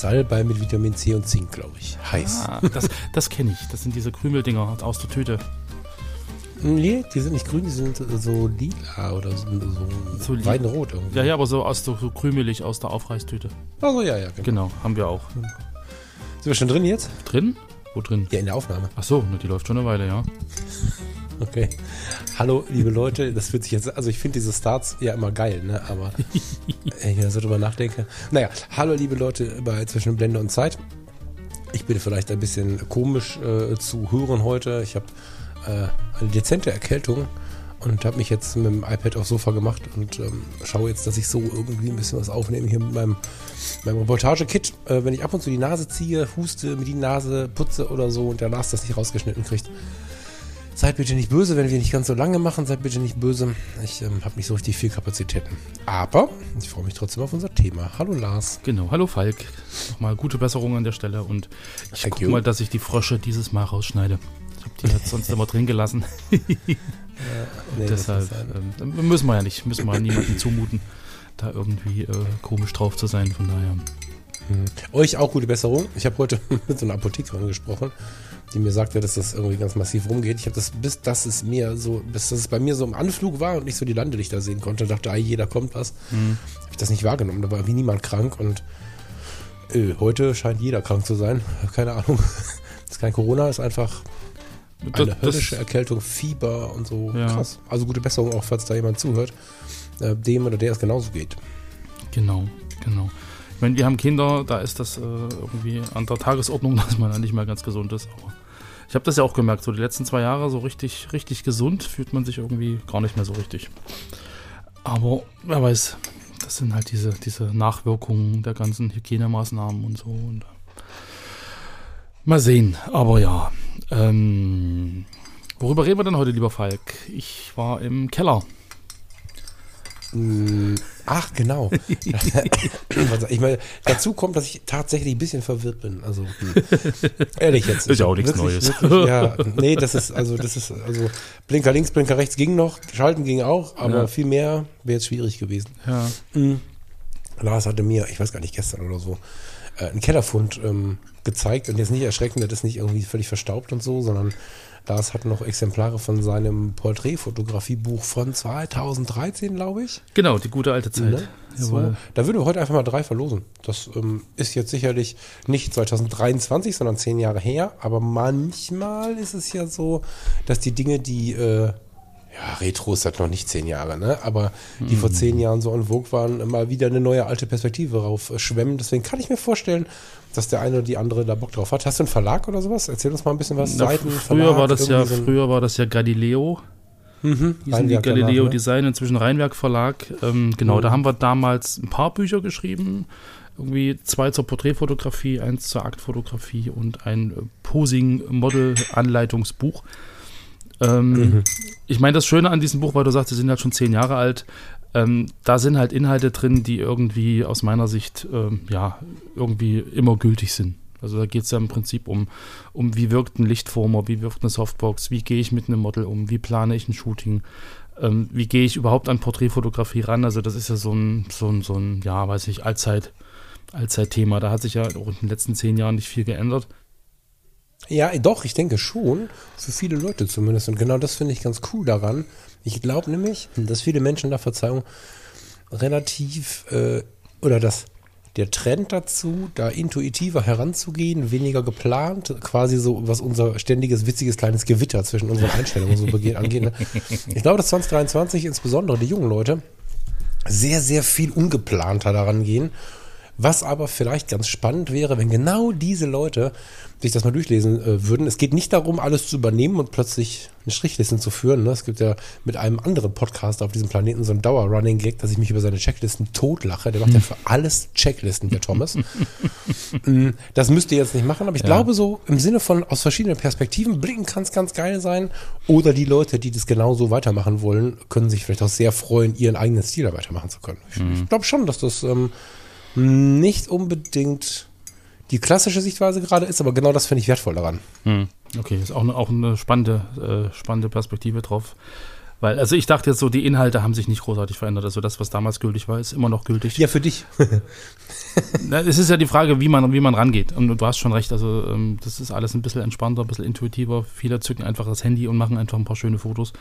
Salbei mit Vitamin C und Zink, glaube ich. Heiß. Ah, das das kenne ich. Das sind diese Krümeldinger aus der Tüte. Nee, die sind nicht grün, die sind so lila oder so, so, weidenrot irgendwie. Ja, ja, aber so, aus so krümelig aus der Aufreißtüte. Also ja, ja, genau. Genau, haben wir auch. Sind wir schon drin jetzt? Drin? Wo drin? Ja, in der Aufnahme. Ach so, ne, die läuft schon eine Weile, ja. Okay. Hallo, liebe Leute, das wird sich jetzt, also ich finde diese Starts ja immer geil, ne, aber wenn ich da so drüber nachdenke. Naja, hallo, liebe Leute bei Zwischen Blende und Zeit. Ich bin vielleicht ein bisschen komisch äh, zu hören heute. Ich habe äh, eine dezente Erkältung und habe mich jetzt mit dem iPad aufs Sofa gemacht und ähm, schaue jetzt, dass ich so irgendwie ein bisschen was aufnehme hier mit meinem, meinem Reportage-Kit. Äh, wenn ich ab und zu die Nase ziehe, huste, mit die Nase putze oder so und der Lars das nicht rausgeschnitten kriegt, Seid bitte nicht böse, wenn wir nicht ganz so lange machen. Seid bitte nicht böse. Ich ähm, habe nicht so richtig viel Kapazitäten. Aber ich freue mich trotzdem auf unser Thema. Hallo Lars. Genau. Hallo Falk. Nochmal gute Besserung an der Stelle und ich Thank you. mal, dass ich die Frösche dieses Mal rausschneide. Ich habe die jetzt sonst immer drin gelassen. Nee, das Deshalb ähm, müssen wir ja nicht, müssen wir ja niemandem zumuten, da irgendwie äh, komisch drauf zu sein. Von daher. Euch auch gute Besserung. Ich habe heute mit so einer Apothekerin gesprochen, die mir sagte, dass das irgendwie ganz massiv rumgeht. Ich habe das, bis das es mir so, bis das es bei mir so im Anflug war und nicht so die Landelichter sehen konnte, dachte, ah, jeder kommt was. Mhm. Habe ich das nicht wahrgenommen. Da war wie niemand krank und äh, heute scheint jeder krank zu sein. Keine Ahnung. Das ist kein Corona, ist einfach eine Das- höllische Erkältung, Fieber und so. Ja. Krass. Also gute Besserung auch, falls da jemand zuhört, äh, dem oder der es genauso geht. Genau, genau. Ich meine, wir haben Kinder, da ist das äh, irgendwie an der Tagesordnung, dass man da nicht mehr ganz gesund ist. Aber ich habe das ja auch gemerkt, so die letzten zwei Jahre so richtig, richtig gesund fühlt man sich irgendwie gar nicht mehr so richtig. Aber wer weiß, das sind halt diese, diese Nachwirkungen der ganzen Hygienemaßnahmen und so. Und, äh, mal sehen, aber ja. Ähm, worüber reden wir denn heute, lieber Falk? Ich war im Keller. Mm, Ach, genau. Ich meine, dazu kommt, dass ich tatsächlich ein bisschen verwirrt bin. Also, hm. ehrlich jetzt. Ist ja auch nichts Neues. Wirklich, ja, nee, das ist, also, das ist, also, Blinker links, Blinker rechts ging noch, Schalten ging auch, aber Ja. viel mehr wäre jetzt schwierig gewesen. Ja. Lars hatte mir, ich weiß gar nicht, gestern oder so, äh, einen Kellerfund ähm, gezeigt und jetzt nicht erschreckend, das ist nicht irgendwie völlig verstaubt und so, sondern Lars hat noch Exemplare von seinem Porträtfotografiebuch von 2013, glaube ich. Genau, die gute alte Zeit. Ne? So, da würden wir heute einfach mal drei verlosen. Das ähm, ist jetzt sicherlich nicht 2023, sondern zehn Jahre her. Aber manchmal ist es ja so, dass die Dinge, die, äh, ja, Retro ist halt noch nicht zehn Jahre, ne? Aber die vor zehn Jahren so en vogue waren, mal wieder eine neue alte Perspektive rauf äh, schwemmen. Deswegen kann ich mir vorstellen, dass der eine oder die andere da Bock drauf hat. Hast du einen Verlag oder sowas? Erzähl uns mal ein bisschen was. Na, Seiten, früher Verlag, war das ja, so früher war das ja Galileo. Die sind die Rheinwerk danach, Galileo ne? Design, inzwischen Rheinwerk Verlag. Ähm, genau, Mhm. da haben wir damals ein paar Bücher geschrieben. Irgendwie zwei zur Porträtfotografie, eins zur Aktfotografie und ein äh, Posing-Model-Anleitungsbuch. Ähm, Mhm. Ich meine, das Schöne an diesem Buch, weil du sagst, sie sind halt schon zehn Jahre alt, ähm, da sind halt Inhalte drin, die irgendwie aus meiner Sicht ähm, ja irgendwie immer gültig sind. Also da geht es ja im Prinzip um, um, wie wirkt ein Lichtformer, wie wirkt eine Softbox, wie gehe ich mit einem Model um, wie plane ich ein Shooting, ähm, wie gehe ich überhaupt an Porträtfotografie ran. Also das ist ja so ein, so ein, so ein ja, weiß ich, Allzeit, Allzeitthema. Da hat sich ja auch in den letzten zehn Jahren nicht viel geändert. Ja, doch, ich denke schon. Für viele Leute zumindest. Und genau das finde ich ganz cool daran. Ich glaube nämlich, dass viele Menschen da, Verzeihung, relativ, äh, oder dass der Trend dazu, da intuitiver heranzugehen, weniger geplant, quasi so, was unser ständiges, witziges kleines Gewitter zwischen unseren Einstellungen so angeht. Ne? Ich glaube, dass 2023 insbesondere die jungen Leute sehr, sehr viel ungeplanter daran gehen Was aber vielleicht ganz spannend wäre, wenn genau diese Leute sich das mal durchlesen äh, würden. Es geht nicht darum, alles zu übernehmen und plötzlich eine Strichliste zu führen. Ne? Es gibt ja mit einem anderen Podcast auf diesem Planeten so einen Dauer-Running-Gag, dass ich mich über seine Checklisten totlache. Der macht ja für alles Checklisten, der Thomas. Mm, das müsst ihr jetzt nicht machen, aber ich Ja. glaube so im Sinne von aus verschiedenen Perspektiven blicken kann es ganz geil sein. Oder die Leute, die das genauso weitermachen wollen, können sich vielleicht auch sehr freuen, ihren eigenen Stil da weitermachen zu können. Ich, ich glaube schon, dass das ähm, nicht unbedingt die klassische Sichtweise gerade ist, aber genau das finde ich wertvoll daran. Hm. Okay, ist auch eine, auch eine spannende, äh, spannende Perspektive drauf. Weil, also ich dachte jetzt so, die Inhalte haben sich nicht großartig verändert. Also das, was damals gültig war, ist immer noch gültig. Ja, für dich. Na, Es ist ja die Frage, wie man, wie man rangeht. Und du hast schon recht, also ähm, das ist alles ein bisschen entspannter, ein bisschen intuitiver. Viele zücken einfach das Handy und machen einfach ein paar schöne Fotos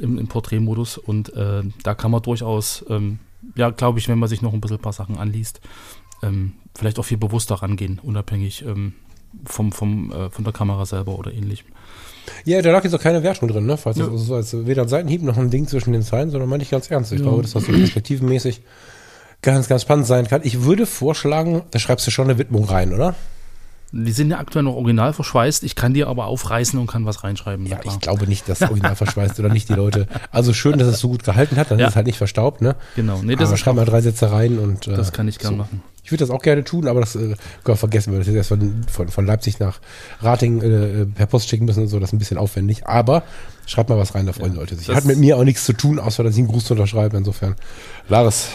im, im Porträtmodus. Und äh, da kann man durchaus, ähm, ja, glaube ich, wenn man sich noch ein bisschen ein paar Sachen anliest, ähm, vielleicht auch viel bewusster rangehen, unabhängig ähm, vom, vom, äh, von der Kamera selber oder ähnlichem. Ja, da lag jetzt auch keine Wertung drin, ne? Falls Ja. das so als weder ein Seitenhieb noch ein Ding zwischen den Zeilen, sondern meine ich ganz ernst. Ich Ja. glaube, dass das so perspektivenmäßig ganz, ganz spannend sein kann. Ich würde vorschlagen, da schreibst du schon eine Widmung rein, oder? Die sind ja aktuell noch original verschweißt. Ich kann die aber aufreißen und kann was reinschreiben. Ja, ich glaube nicht, dass das Original verschweißt oder nicht die Leute. Also schön, dass es so gut gehalten hat, dann Ja. ist es halt nicht verstaubt, ne? Genau. Nee, das, aber schreib mal drei Sätze rein und äh, das kann ich gern so. machen. Ich würde das auch gerne tun, aber das äh, vergessen wir. Das ist erst von, von, von Leipzig nach Rating äh, per Post schicken müssen und so, das ist ein bisschen aufwendig. Aber schreibt mal was rein, da freuen die Leute sich. das- Hat mit mir auch nichts zu tun, außer dass ich einen Gruß unterschreibe. Insofern, Laris,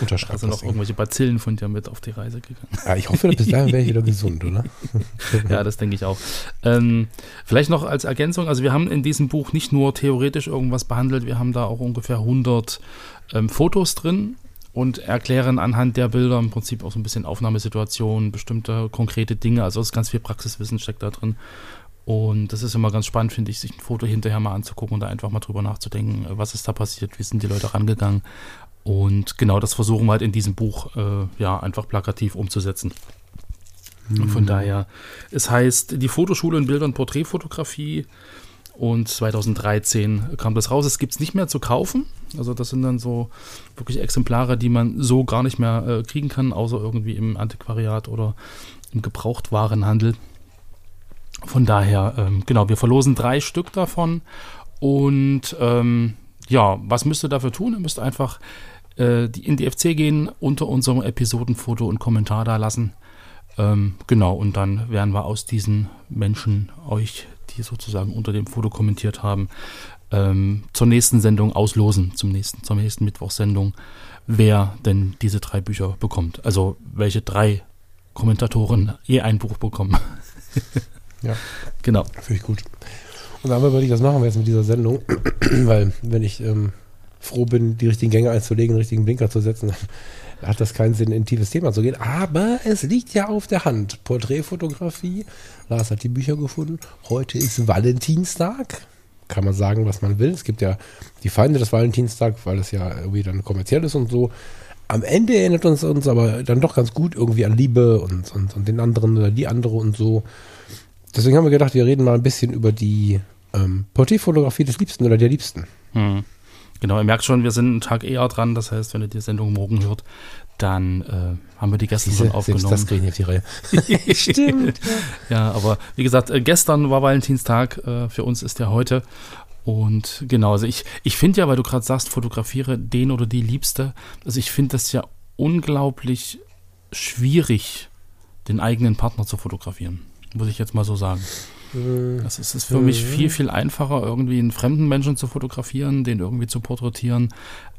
unterschreibt Also noch irgendwelche Bazillen von dir mit auf die Reise gegangen. Ja, ich hoffe, bis dahin wäre ich wieder gesund, oder? Ja, das denke ich auch. Ähm, vielleicht noch als Ergänzung, also wir haben in diesem Buch nicht nur theoretisch irgendwas behandelt, wir haben da auch ungefähr 100 ähm, Fotos drin und erklären anhand der Bilder im Prinzip auch so ein bisschen Aufnahmesituationen, bestimmte konkrete Dinge, also es ist ganz viel Praxiswissen steckt da drin. Und das ist immer ganz spannend, finde ich, sich ein Foto hinterher mal anzugucken und da einfach mal drüber nachzudenken, was ist da passiert, wie sind die Leute rangegangen. Und genau das versuchen wir halt in diesem Buch äh, ja einfach plakativ umzusetzen. Und von daher, es heißt die Fotoschule in Bild- und Porträtfotografie und 2013 kam das raus. Es gibt es nicht mehr zu kaufen. Also das sind dann so wirklich Exemplare, die man so gar nicht mehr äh, kriegen kann, außer irgendwie im Antiquariat oder im Gebrauchtwarenhandel. Von daher, ähm, genau, wir verlosen drei Stück davon. Und ähm, ja, was müsst ihr dafür tun? Ihr müsst einfach äh, die, in die FC gehen, unter unserem Episodenfoto und Kommentar da lassen. Ähm, genau, und dann werden wir aus diesen Menschen, euch, die sozusagen unter dem Foto kommentiert haben, ähm, zur nächsten Sendung auslosen, zum nächsten, zur nächsten Mittwochssendung, wer denn diese drei Bücher bekommt. Also welche drei Kommentatoren je ein Buch bekommen. Ja. Genau. Finde ich gut. Und dann überlegt, was machen wir jetzt mit dieser Sendung? Weil, wenn ich ähm, froh bin, die richtigen Gänge einzulegen, den richtigen Blinker zu setzen, dann hat das keinen Sinn, in ein tiefes Thema zu gehen. Aber es liegt ja auf der Hand. Porträtfotografie. Lars hat die Bücher gefunden. Heute ist Valentinstag. Kann man sagen, was man will. Es gibt ja die Feinde des Valentinstag, weil es ja irgendwie dann kommerziell ist und so. Am Ende erinnert uns uns aber dann doch ganz gut irgendwie an Liebe und, und, und den anderen oder die andere und so. Deswegen haben wir gedacht, wir reden mal ein bisschen über die ähm, Porträtfotografie des Liebsten oder der Liebsten. Hm. Genau, ihr merkt schon, wir sind einen Tag eher dran. Das heißt, wenn ihr die Sendung morgen hört, dann äh, haben wir die gestern schon Selbst aufgenommen. das kriegen wir auf die Reihe. Stimmt. Ja, aber wie gesagt, äh, gestern war Valentinstag, äh, für uns ist ja heute. Und genau, also ich, ich finde ja, weil du gerade sagst, fotografiere den oder die Liebste, also ich finde das ja unglaublich schwierig, den eigenen Partner zu fotografieren. Muss ich jetzt mal so sagen. Das ist, ist für mich viel, viel einfacher, irgendwie einen fremden Menschen zu fotografieren, den irgendwie zu porträtieren,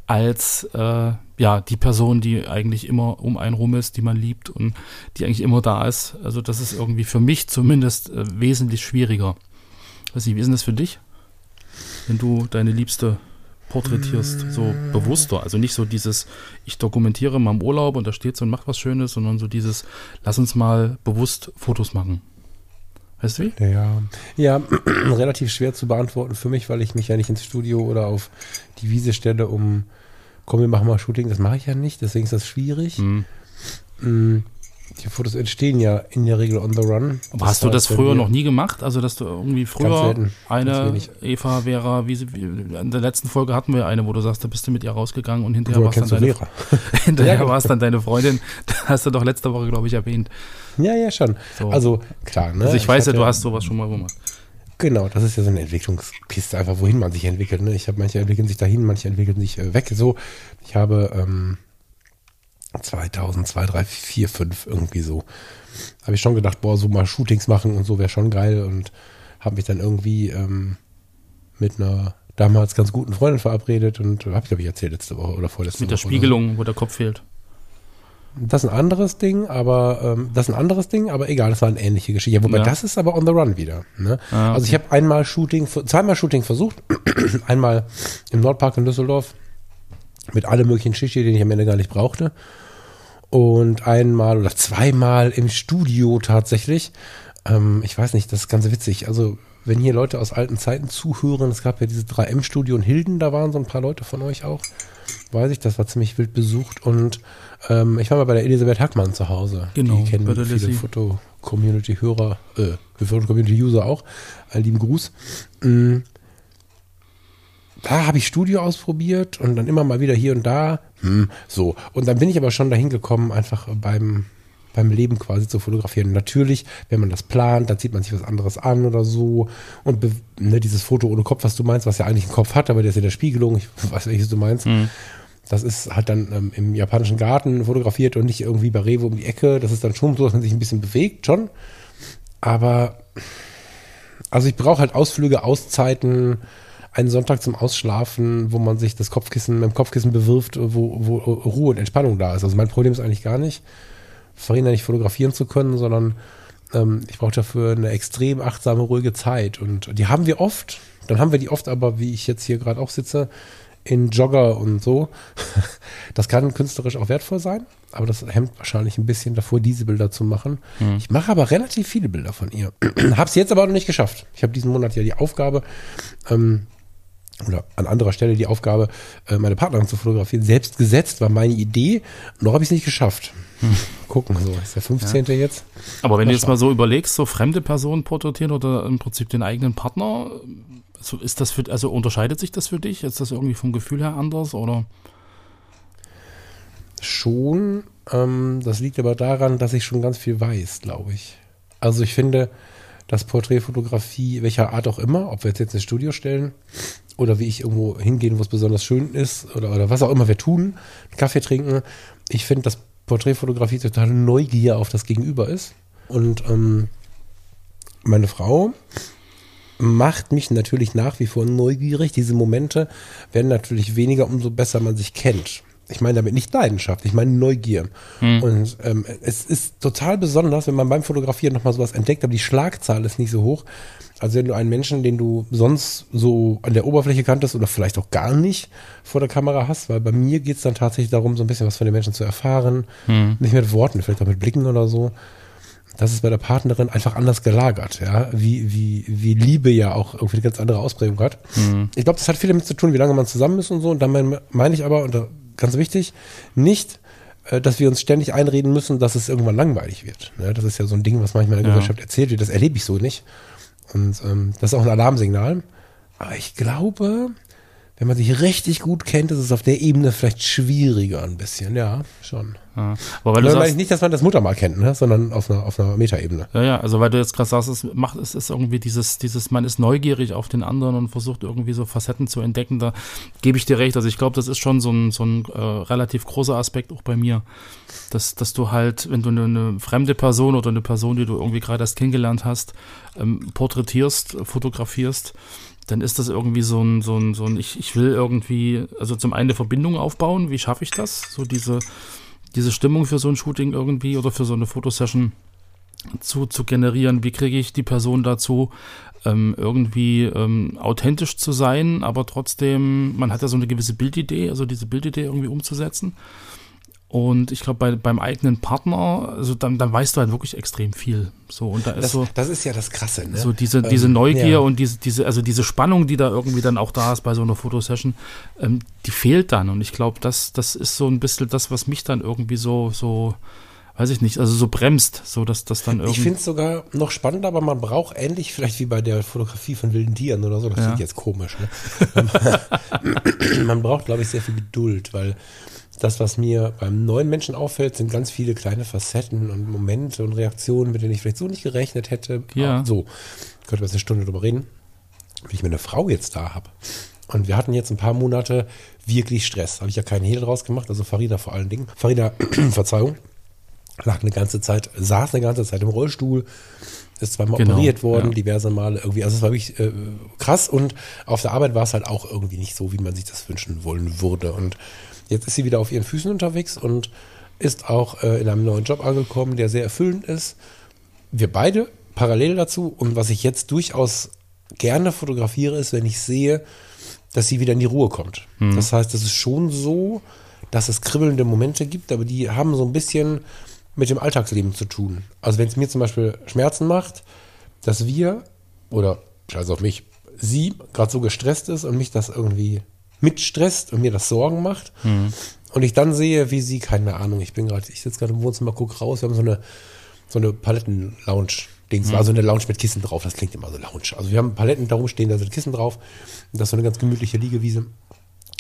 als äh, ja die Person, die eigentlich immer um einen rum ist, die man liebt und die eigentlich immer da ist. Also das ist irgendwie für mich zumindest äh, wesentlich schwieriger. Weiß nicht, wie ist denn das für dich, wenn du deine Liebste porträtierst, so bewusster? Also nicht so dieses, ich dokumentiere mal im Urlaub und da steht so und macht was Schönes, sondern so dieses, lass uns mal bewusst Fotos machen. Weißt du wie? Ja, ja relativ schwer zu beantworten für mich, weil ich mich ja nicht ins Studio oder auf die Wiese stelle, um, komm, wir machen mal Shooting. Das mache ich ja nicht, deswegen ist das schwierig. Hm. Die Fotos entstehen ja in der Regel on the run. Aber hast du das früher noch nie gemacht? Also, dass du irgendwie früher selten, eine. Eva, Vera, wie, sie- in der letzten Folge hatten wir eine, wo du sagst, da bist du mit ihr rausgegangen und hinterher warst dann deine, hinterher Ja, genau. war es dann deine Freundin. Das hast du doch letzte Woche, glaube ich, erwähnt. Ja, ja, schon. So. Also, klar, ne? Also ich weiß ja, du hast sowas schon mal gemacht. Genau, das ist ja so eine Entwicklungskiste, einfach wohin man sich entwickelt. Ne? Ich habe manche entwickeln sich dahin, manche entwickeln sich äh, weg. So, ich habe ähm, 2002, 3, 4, 5 irgendwie so, habe ich schon gedacht, boah, so mal Shootings machen und so wäre schon geil und habe mich dann irgendwie ähm, mit einer damals ganz guten Freundin verabredet und habe ich glaube ich erzählt letzte Woche oder vorletzte Mit der Woche. oder so. Spiegelung, wo der Kopf fehlt. Das ist ein anderes Ding, aber ähm, das ist ein anderes Ding, aber egal, das war eine ähnliche Geschichte. Ja, wobei Ja. das ist aber on the run wieder. Ne? Ah, Also ich habe einmal Shooting, zweimal Shooting versucht, einmal im Nordpark in Düsseldorf mit allem möglichen Schicht, den ich am Ende gar nicht brauchte. Und einmal oder zweimal im Studio tatsächlich. Ähm, ich weiß nicht, das ist ganz witzig. Also wenn hier Leute aus alten Zeiten zuhören, es gab ja diese 3M-Studio in Hilden, da waren so ein paar Leute von euch auch. Weiß ich, das war ziemlich wild besucht. Und ähm, ich war mal bei der Elisabeth Hackmann zu Hause. Genau, Die kennen viele Lissy. Foto-Community-Hörer, äh, Foto-Community-User auch. Einen lieben Gruß. Mm, da habe ich Studio ausprobiert und dann immer mal wieder hier und da. Hm, so. Und dann bin ich aber schon dahin gekommen, einfach beim, beim Leben quasi zu fotografieren. Natürlich, wenn man das plant, dann zieht man sich was anderes an oder so. Und ne, dieses Foto ohne Kopf, was du meinst, was ja eigentlich einen Kopf hat, aber der ist in der Spiegelung, ich weiß, welches du meinst. Das ist halt dann ähm, im japanischen Garten fotografiert und nicht irgendwie bei Rewe um die Ecke. Das ist dann schon so, dass man sich ein bisschen bewegt, schon. Aber also ich brauche halt Ausflüge, Auszeiten, einen Sonntag zum Ausschlafen, wo man sich das Kopfkissen mit dem Kopfkissen bewirft, wo, wo Ruhe und Entspannung da ist. Also mein Problem ist eigentlich gar nicht, Farina nicht fotografieren zu können, sondern ähm, ich brauche dafür eine extrem achtsame, ruhige Zeit. Und die haben wir oft. Dann haben wir die oft aber, wie ich jetzt hier gerade auch sitze, in Jogger und so. Das kann künstlerisch auch wertvoll sein, aber das hemmt wahrscheinlich ein bisschen davor, diese Bilder zu machen. Ich mache aber relativ viele Bilder von ihr. Hab's jetzt aber noch nicht geschafft. Ich habe diesen Monat ja die Aufgabe, ähm, oder an anderer Stelle die Aufgabe, äh, meine Partnerin zu fotografieren, selbst gesetzt, war meine Idee. Noch habe ich es nicht geschafft. Gucken, so ist der 15. jetzt. Aber wenn du jetzt mal so überlegst, so fremde Personen porträtieren oder im Prinzip den eigenen Partner, so ist das für, also unterscheidet sich das für dich? Ist das irgendwie vom Gefühl her anders oder? Schon. Ähm, das liegt aber daran, dass ich schon ganz viel weiß, glaube ich. Also ich finde, dass Porträtfotografie, welcher Art auch immer, ob wir jetzt, jetzt ins Studio stellen oder wie ich irgendwo hingehen, wo es besonders schön ist oder, oder was auch immer wir tun, Kaffee trinken, ich finde, dass Porträtfotografie total Neugier auf das Gegenüber ist. Und ähm, meine Frau macht mich natürlich nach wie vor neugierig. Diese Momente werden natürlich weniger, umso besser man sich kennt. Ich meine damit nicht Leidenschaft, ich meine Neugier. Und ähm, es ist total besonders, wenn man beim Fotografieren nochmal sowas entdeckt, aber die Schlagzahl ist nicht so hoch. Also wenn du einen Menschen, den du sonst so an der Oberfläche kanntest oder vielleicht auch gar nicht vor der Kamera hast, weil bei mir geht es dann tatsächlich darum, so ein bisschen was von den Menschen zu erfahren. Nicht mit Worten, vielleicht auch mit Blicken oder so das ist bei der Partnerin einfach anders gelagert, ja, wie, wie, wie Liebe ja auch irgendwie eine ganz andere Ausprägung hat. Ich glaube, das hat viel damit zu tun, wie lange man zusammen ist und so. Und dann meine meine ich aber, und da, ganz wichtig, nicht, äh, dass wir uns ständig einreden müssen, dass es irgendwann langweilig wird. Ne? Das ist ja so ein Ding, was manchmal in der Ja. Gesellschaft erzählt wird. Das erlebe ich so nicht. Und ähm, das ist auch ein Alarmsignal. Aber ich glaube, wenn man sich richtig gut kennt, ist es auf der Ebene vielleicht schwieriger ein bisschen. Ja, schon. Ja. Aber weil du sagst, nicht, dass man das Muttermal kennt, ne? sondern auf einer, auf einer Metaebene. ja, ja, also weil du jetzt gerade sagst, es macht, es ist irgendwie dieses, dieses, man ist neugierig auf den anderen und versucht irgendwie so Facetten zu entdecken, da gebe ich dir recht. Also ich glaube, das ist schon so ein, so ein äh, relativ großer Aspekt auch bei mir, dass, dass du halt, wenn du eine, eine fremde Person oder eine Person, die du irgendwie gerade erst kennengelernt hast, ähm, porträtierst, fotografierst, dann ist das irgendwie so ein, so ein, so ein, ich, ich will irgendwie, also zum einen eine Verbindung aufbauen, wie schaffe ich das? So diese, diese Stimmung für so ein Shooting irgendwie oder für so eine Fotosession zu, zu generieren. Wie kriege ich die Person dazu, ähm, irgendwie ähm, authentisch zu sein, aber trotzdem, man hat ja so eine gewisse Bildidee, also diese Bildidee irgendwie umzusetzen. Und ich glaube, bei, beim eigenen Partner, also dann, dann weißt du halt wirklich extrem viel. So, und da ist Das, so, das ist ja das Krasse, ne? so diese, diese Ähm, Neugier ja. und diese, diese, also diese Spannung, die da irgendwie dann auch da ist bei so einer Fotosession, ähm, die fehlt dann. Und ich glaube, das, das ist so ein bisschen das, was mich dann irgendwie so, so weiß ich nicht, also so bremst, so dass das dann irgendwie. Ich finde es sogar noch spannender, aber man braucht ähnlich vielleicht wie bei der Fotografie von wilden Tieren oder so. Das Ja. klingt jetzt komisch. Ne? man braucht, glaube ich, sehr viel Geduld, weil das, was mir beim neuen Menschen auffällt, sind ganz viele kleine Facetten und Momente und Reaktionen, mit denen ich vielleicht so nicht gerechnet hätte. Ja. Aber So, könnte man jetzt eine Stunde drüber reden. Wenn ich mir eine Frau jetzt da habe und wir hatten jetzt ein paar Monate wirklich Stress, habe ich ja keinen Hehl draus gemacht, also Farida vor allen Dingen. Farida, Verzeihung, lag eine ganze Zeit, saß eine ganze Zeit im Rollstuhl, ist zweimal Genau, operiert worden, ja. diverse Male irgendwie. Also es war wirklich äh, krass und auf der Arbeit war es halt auch irgendwie nicht so, wie man sich das wünschen wollen würde. Und jetzt ist sie wieder auf ihren Füßen unterwegs und ist auch äh, in einem neuen Job angekommen, der sehr erfüllend ist. Wir beide parallel dazu und was ich jetzt durchaus gerne fotografiere, ist, wenn ich sehe, dass sie wieder in die Ruhe kommt. Das heißt, es ist schon so, dass es kribbelnde Momente gibt, aber die haben so ein bisschen mit dem Alltagsleben zu tun. Also wenn es mir zum Beispiel Schmerzen macht, dass wir, oder scheiß auf mich, sie gerade so gestresst ist und mich das irgendwie mitstresst und mir das Sorgen macht. Und ich dann sehe, wie sie, keine Ahnung, ich bin gerade, ich sitze gerade im Wohnzimmer, guck raus, wir haben so eine, so eine Paletten-Lounge-Dings, also eine Lounge mit Kissen drauf, das klingt immer so Lounge. Also wir haben Paletten da rumstehen, da sind Kissen drauf, und das ist so eine ganz gemütliche Liegewiese.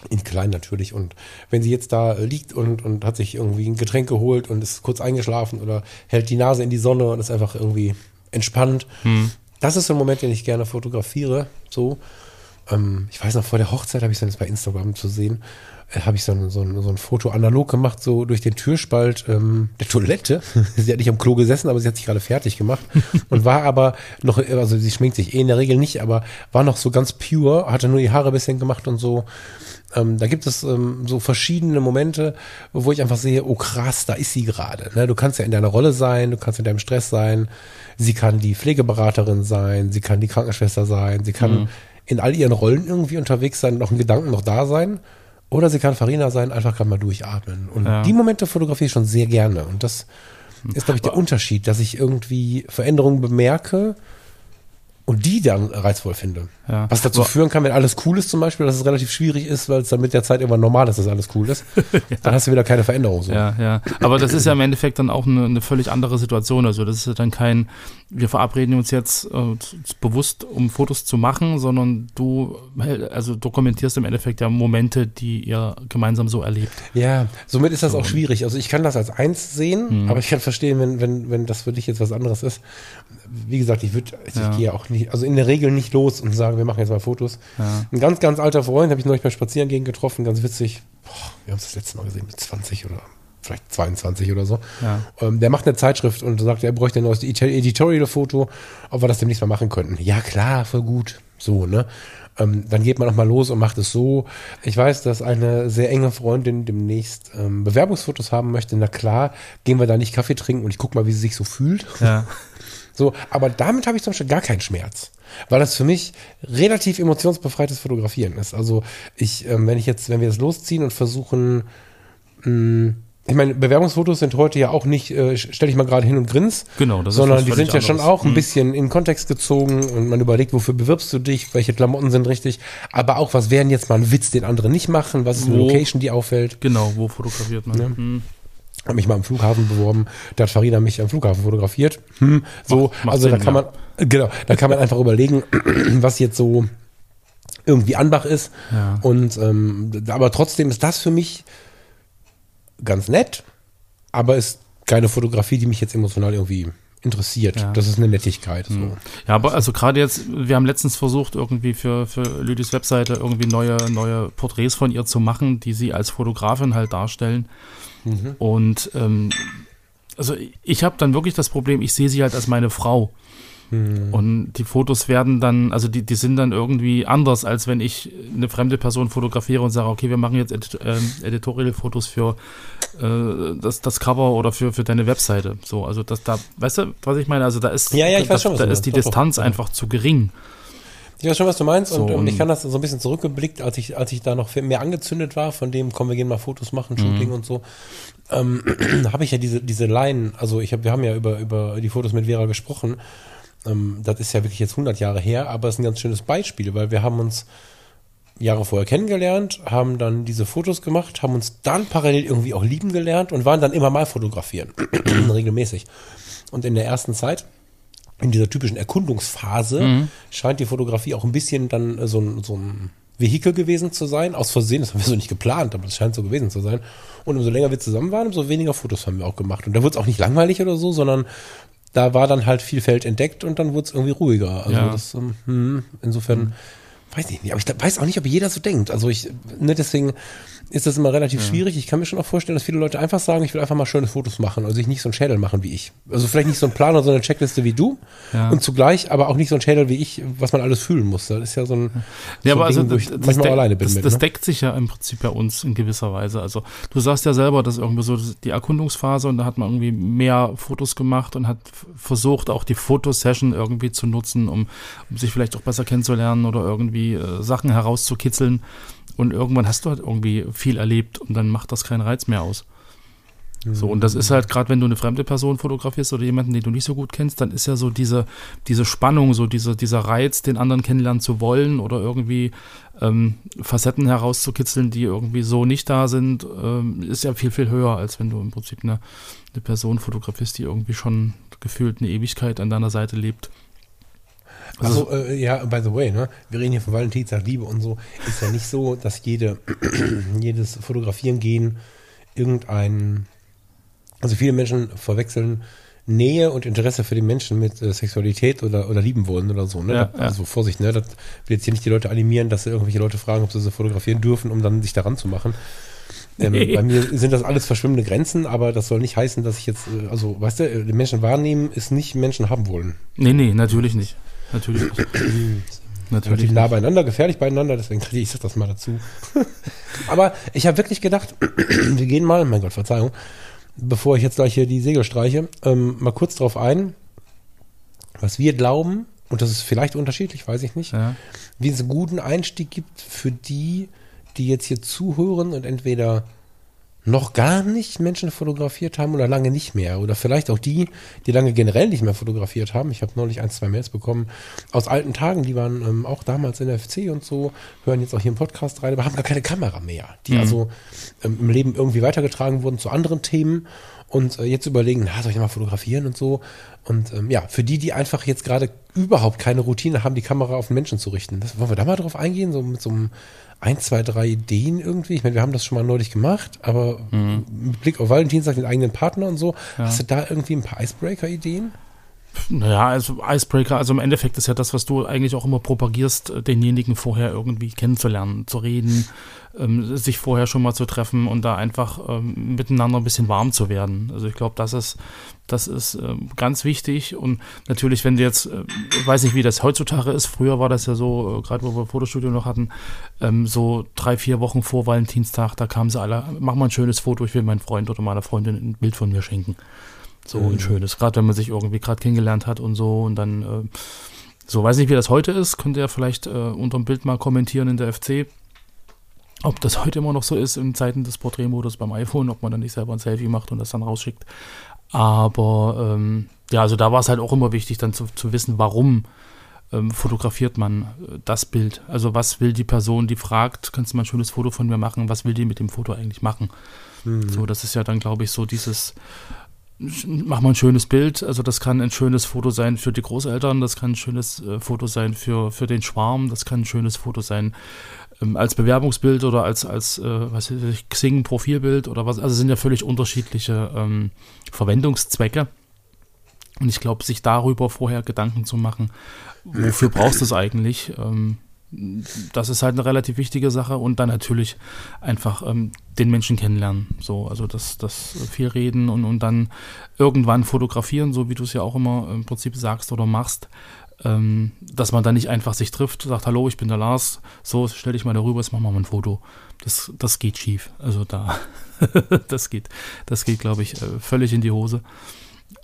In klein natürlich. Und wenn sie jetzt da äh, liegt und, und hat sich irgendwie ein Getränk geholt und ist kurz eingeschlafen oder hält die Nase in die Sonne und ist einfach irgendwie entspannt. Das ist so ein Moment, den ich gerne fotografiere. So. Ähm, ich weiß noch, vor der Hochzeit habe ich dann jetzt bei Instagram zu sehen, äh, habe ich so ein, so, ein, so ein Foto analog gemacht, so durch den Türspalt ähm, der Toilette. sie hat nicht am Klo gesessen, aber sie hat sich gerade fertig gemacht und war aber noch, also sie schminkt sich eh in der Regel nicht, aber war noch so ganz pure, hatte nur die Haare ein bisschen gemacht und so. Ähm, da gibt es ähm, so verschiedene Momente, wo ich einfach sehe, oh krass, da ist sie gerade. Ne? Du kannst ja in deiner Rolle sein, du kannst in deinem Stress sein. Sie kann die Pflegeberaterin sein, sie kann die Krankenschwester sein, sie kann in all ihren Rollen irgendwie unterwegs sein, noch ein Gedanken noch da sein. Oder sie kann Farina sein, einfach gerade mal durchatmen. Und Ja. die Momente fotografiere ich schon sehr gerne. Und das ist, glaube ich, der Unterschied, dass ich irgendwie Veränderungen bemerke und die dann reizvoll finde. Ja. Was dazu führen kann, wenn alles cool ist zum Beispiel, dass es relativ schwierig ist, weil es dann mit der Zeit irgendwann normal ist, dass alles cool ist. Dann hast du wieder keine Veränderung. So. Ja, ja. Aber das ist ja im Endeffekt dann auch eine, eine völlig andere Situation. Also das ist ja dann kein, wir verabreden uns jetzt äh, bewusst, um Fotos zu machen, sondern du also dokumentierst im Endeffekt ja Momente, die ihr gemeinsam so erlebt. Ja, somit ist das auch schwierig. Also ich kann das als eins sehen, aber ich kann verstehen, wenn, wenn, wenn das für dich jetzt was anderes ist. Wie gesagt, ich würde, ich Ja. gehe auch nicht, also in der Regel nicht los und sage, wir machen jetzt mal Fotos. Ja. Ein ganz, ganz alter Freund habe ich neulich beim Spazierengehen getroffen, ganz witzig. Boah, wir haben es das letzte Mal gesehen mit 20 oder vielleicht 22 oder so. Ja. Ähm, der macht eine Zeitschrift und sagt, er bräuchte ein neues Edi- Editorial-Foto, ob wir das demnächst mal machen könnten. Ja, klar, voll gut. So, ne? Ähm, dann geht man noch mal los und macht es so. Ich weiß, dass eine sehr enge Freundin demnächst ähm, Bewerbungsfotos haben möchte. Na klar, gehen wir da nicht Kaffee trinken und ich guck mal, wie sie sich so fühlt. Ja. So, aber damit habe ich zum Beispiel gar keinen Schmerz. Weil das für mich relativ emotionsbefreites Fotografieren ist. Also ich, ähm, wenn ich jetzt, wenn wir jetzt losziehen und versuchen, mh, ich meine, Bewerbungsfotos sind heute ja auch nicht, äh, stell dich mal gerade hin und grins, Genau, das ist sondern was die sind ja schon auch ein Mhm. bisschen in Kontext gezogen und man überlegt, wofür bewirbst du dich, welche Klamotten sind richtig, aber auch, was wären jetzt mal ein Witz, den andere nicht machen, was ist eine Wo- Location, die auffällt. Genau, wo fotografiert man? Ja. Hm. Habe mich mal am Flughafen beworben, da hat Farina mich am Flughafen fotografiert. Hm, so, Macht- macht also da Sinn, kann ja. man, genau, da kann man einfach überlegen, was jetzt so irgendwie Anbach ist. Ja. Und ähm, aber trotzdem ist das für mich ganz nett, aber ist keine Fotografie, die mich jetzt emotional irgendwie interessiert. Ja. Das ist eine Nettigkeit. So. Ja, aber also gerade jetzt, wir haben letztens versucht, irgendwie für, für Lydis Webseite irgendwie neue, neue Porträts von ihr zu machen, die sie als Fotografin halt darstellen. Und ähm, also ich habe dann wirklich das Problem, ich sehe sie halt als meine Frau. Und die Fotos werden dann, also die, die sind dann irgendwie anders, als wenn ich eine fremde Person fotografiere und sage, okay, wir machen jetzt Edit ähm, Editorial-Fotos für äh, das, das Cover oder für, für deine Webseite. So, also das da, weißt du, was ich meine? Also da ist, Ja, ja, das, schon, da ist die meinst. Doch. Distanz einfach zu gering. Ich weiß schon, was du meinst. So, und, und ich kann das so ein bisschen zurückgeblickt, als ich, als ich da noch mehr angezündet war, von dem, komm, wir gehen mal Fotos machen, Shooting Mhm. und so, ähm, habe ich ja diese, diese Line, also ich hab, wir haben ja über, über die Fotos mit Vera gesprochen. Ähm, das ist ja wirklich jetzt 100 Jahre her, aber es ist ein ganz schönes Beispiel, weil wir haben uns Jahre vorher kennengelernt, haben dann diese Fotos gemacht, haben uns dann parallel irgendwie auch lieben gelernt und waren dann immer mal fotografieren. Regelmäßig. Und in der ersten Zeit, in dieser typischen Erkundungsphase, Mhm. scheint die Fotografie auch ein bisschen dann äh, so ein, so ein Vehikel gewesen zu sein. Aus Versehen, das haben wir so nicht geplant, aber das scheint so gewesen zu sein. Und umso länger wir zusammen waren, umso weniger Fotos haben wir auch gemacht. Und da wurde es auch nicht langweilig oder so, sondern da war dann halt viel Feld entdeckt und dann wurde es irgendwie ruhiger. Also Ja. das, ähm, hm, insofern, weiß ich nicht, aber ich weiß auch nicht, ob jeder so denkt. Also ich, ne, deswegen ist das immer relativ schwierig. Ich kann mir schon auch vorstellen, dass viele Leute einfach sagen, ich will einfach mal schöne Fotos machen und sich nicht so einen Schädel machen wie ich. Also vielleicht nicht so einen Plan oder so eine Checkliste wie du Ja. und zugleich aber auch nicht so ein Schädel wie ich, was man alles fühlen muss. Das ist ja so ein, Ja, so aber ein also Ding, wo ich manchmal deck- alleine bin das, mit. das ne? deckt sich ja im Prinzip bei uns in gewisser Weise. Also du sagst ja selber, dass irgendwie so die Erkundungsphase und da hat man irgendwie mehr Fotos gemacht und hat versucht, auch die Fotosession irgendwie zu nutzen, um, um sich vielleicht auch besser kennenzulernen oder irgendwie äh, Sachen herauszukitzeln. Und irgendwann hast du halt irgendwie viel erlebt und dann macht das keinen Reiz mehr aus. So, und das ist halt gerade, wenn du eine fremde Person fotografierst oder jemanden, den du nicht so gut kennst, dann ist ja so diese, diese Spannung, so diese, dieser Reiz, den anderen kennenlernen zu wollen oder irgendwie ähm, Facetten herauszukitzeln, die irgendwie so nicht da sind, ähm, ist ja viel, viel höher, als wenn du im Prinzip eine, eine Person fotografierst, die irgendwie schon gefühlt eine Ewigkeit an deiner Seite lebt. Also, äh, ja, by the way, ne, wir reden hier von Valentinstag, Liebe und so, ist ja nicht so, dass jede, jedes Fotografieren gehen irgendein, also viele Menschen verwechseln Nähe und Interesse für den Menschen mit äh, Sexualität oder, oder lieben wollen oder so, ne? Ja, Da- ja. Also Vorsicht, ne? Das will jetzt hier nicht die Leute animieren, dass sie irgendwelche Leute fragen, ob sie so fotografieren dürfen, um dann sich daran zu machen. Ähm, Nee. Bei mir sind das alles verschwimmende Grenzen, aber das soll nicht heißen, dass ich jetzt, äh, also, weißt du, äh, Menschen wahrnehmen ist nicht Menschen haben wollen. Nee, nee, natürlich nicht. Natürlich natürlich Relativ nah beieinander, gefährlich beieinander, deswegen kriege ich sag das mal dazu. Aber ich habe wirklich gedacht, wir gehen mal, mein Gott, Verzeihung, bevor ich jetzt gleich hier die Segel streiche, ähm, mal kurz drauf ein, was wir glauben, und das ist vielleicht unterschiedlich, weiß ich nicht, Ja. wie es einen guten Einstieg gibt für die, die jetzt hier zuhören und entweder noch gar nicht Menschen fotografiert haben oder lange nicht mehr. Oder vielleicht auch die, die lange generell nicht mehr fotografiert haben. Ich habe neulich ein, zwei Mails bekommen aus alten Tagen, die waren ähm, auch damals in der FC und so, hören jetzt auch hier im Podcast rein, aber haben gar keine Kamera mehr. Die also ähm, im Leben irgendwie weitergetragen wurden zu anderen Themen und äh, jetzt überlegen, na, soll ich mal fotografieren und so. Und ähm, ja, für die, die einfach jetzt gerade überhaupt keine Routine haben, die Kamera auf den Menschen zu richten. Das, wollen wir da mal drauf eingehen, so mit so einem ein, zwei, drei Ideen irgendwie. Ich meine, wir haben das schon mal neulich gemacht, aber mit Blick auf Valentinstag, den eigenen Partner und so, hast du da irgendwie ein paar Icebreaker-Ideen? Naja, also Icebreaker, also im Endeffekt ist ja das, was du eigentlich auch immer propagierst, äh, denjenigen vorher irgendwie kennenzulernen, zu reden, ähm, sich vorher schon mal zu treffen und da einfach ähm, miteinander ein bisschen warm zu werden. Also ich glaube, das ist, das ist ähm, ganz wichtig. Und natürlich, wenn du jetzt, äh, ich weiß nicht, wie das heutzutage ist, früher war das ja so, äh, gerade wo wir Fotostudio noch hatten, ähm, so drei, vier Wochen vor Valentinstag, da kamen sie alle, mach mal ein schönes Foto, ich will meinem Freund oder meiner Freundin ein Bild von mir schenken. So ein schönes, gerade wenn man sich irgendwie gerade kennengelernt hat und so und dann, äh, so weiß nicht, wie das heute ist, könnt ihr vielleicht äh, unter dem Bild mal kommentieren in der FC, ob das heute immer noch so ist in Zeiten des Porträtmodus beim iPhone, ob man dann nicht selber ein Selfie macht und das dann rausschickt. Aber ähm, ja, also da war es halt auch immer wichtig, dann zu, zu wissen, warum ähm, fotografiert man äh, das Bild. Also was will die Person, die fragt, kannst du mal ein schönes Foto von mir machen, was will die mit dem Foto eigentlich machen? So, das ist ja dann, glaube ich, so dieses, mach mal ein schönes Bild. Also das kann ein schönes Foto sein für die Großeltern, das kann ein schönes äh, Foto sein für, für den Schwarm, das kann ein schönes Foto sein ähm, als Bewerbungsbild oder als, als äh, was weiß ich, Xing-Profilbild oder was. Also sind ja völlig unterschiedliche ähm, Verwendungszwecke. Und ich glaube, sich darüber vorher Gedanken zu machen, wofür brauchst du es eigentlich? Ähm, das ist halt eine relativ wichtige Sache und dann natürlich einfach ähm, den Menschen kennenlernen. So, also das, das viel reden und, und dann irgendwann fotografieren, so wie du es ja auch immer im Prinzip sagst oder machst. Ähm, dass man dann nicht einfach sich trifft, sagt, hallo, ich bin der Lars, so, stell dich mal darüber, jetzt machen wir mal ein Foto. Das, das geht schief. Also da, das geht, das geht, glaube ich, äh, völlig in die Hose.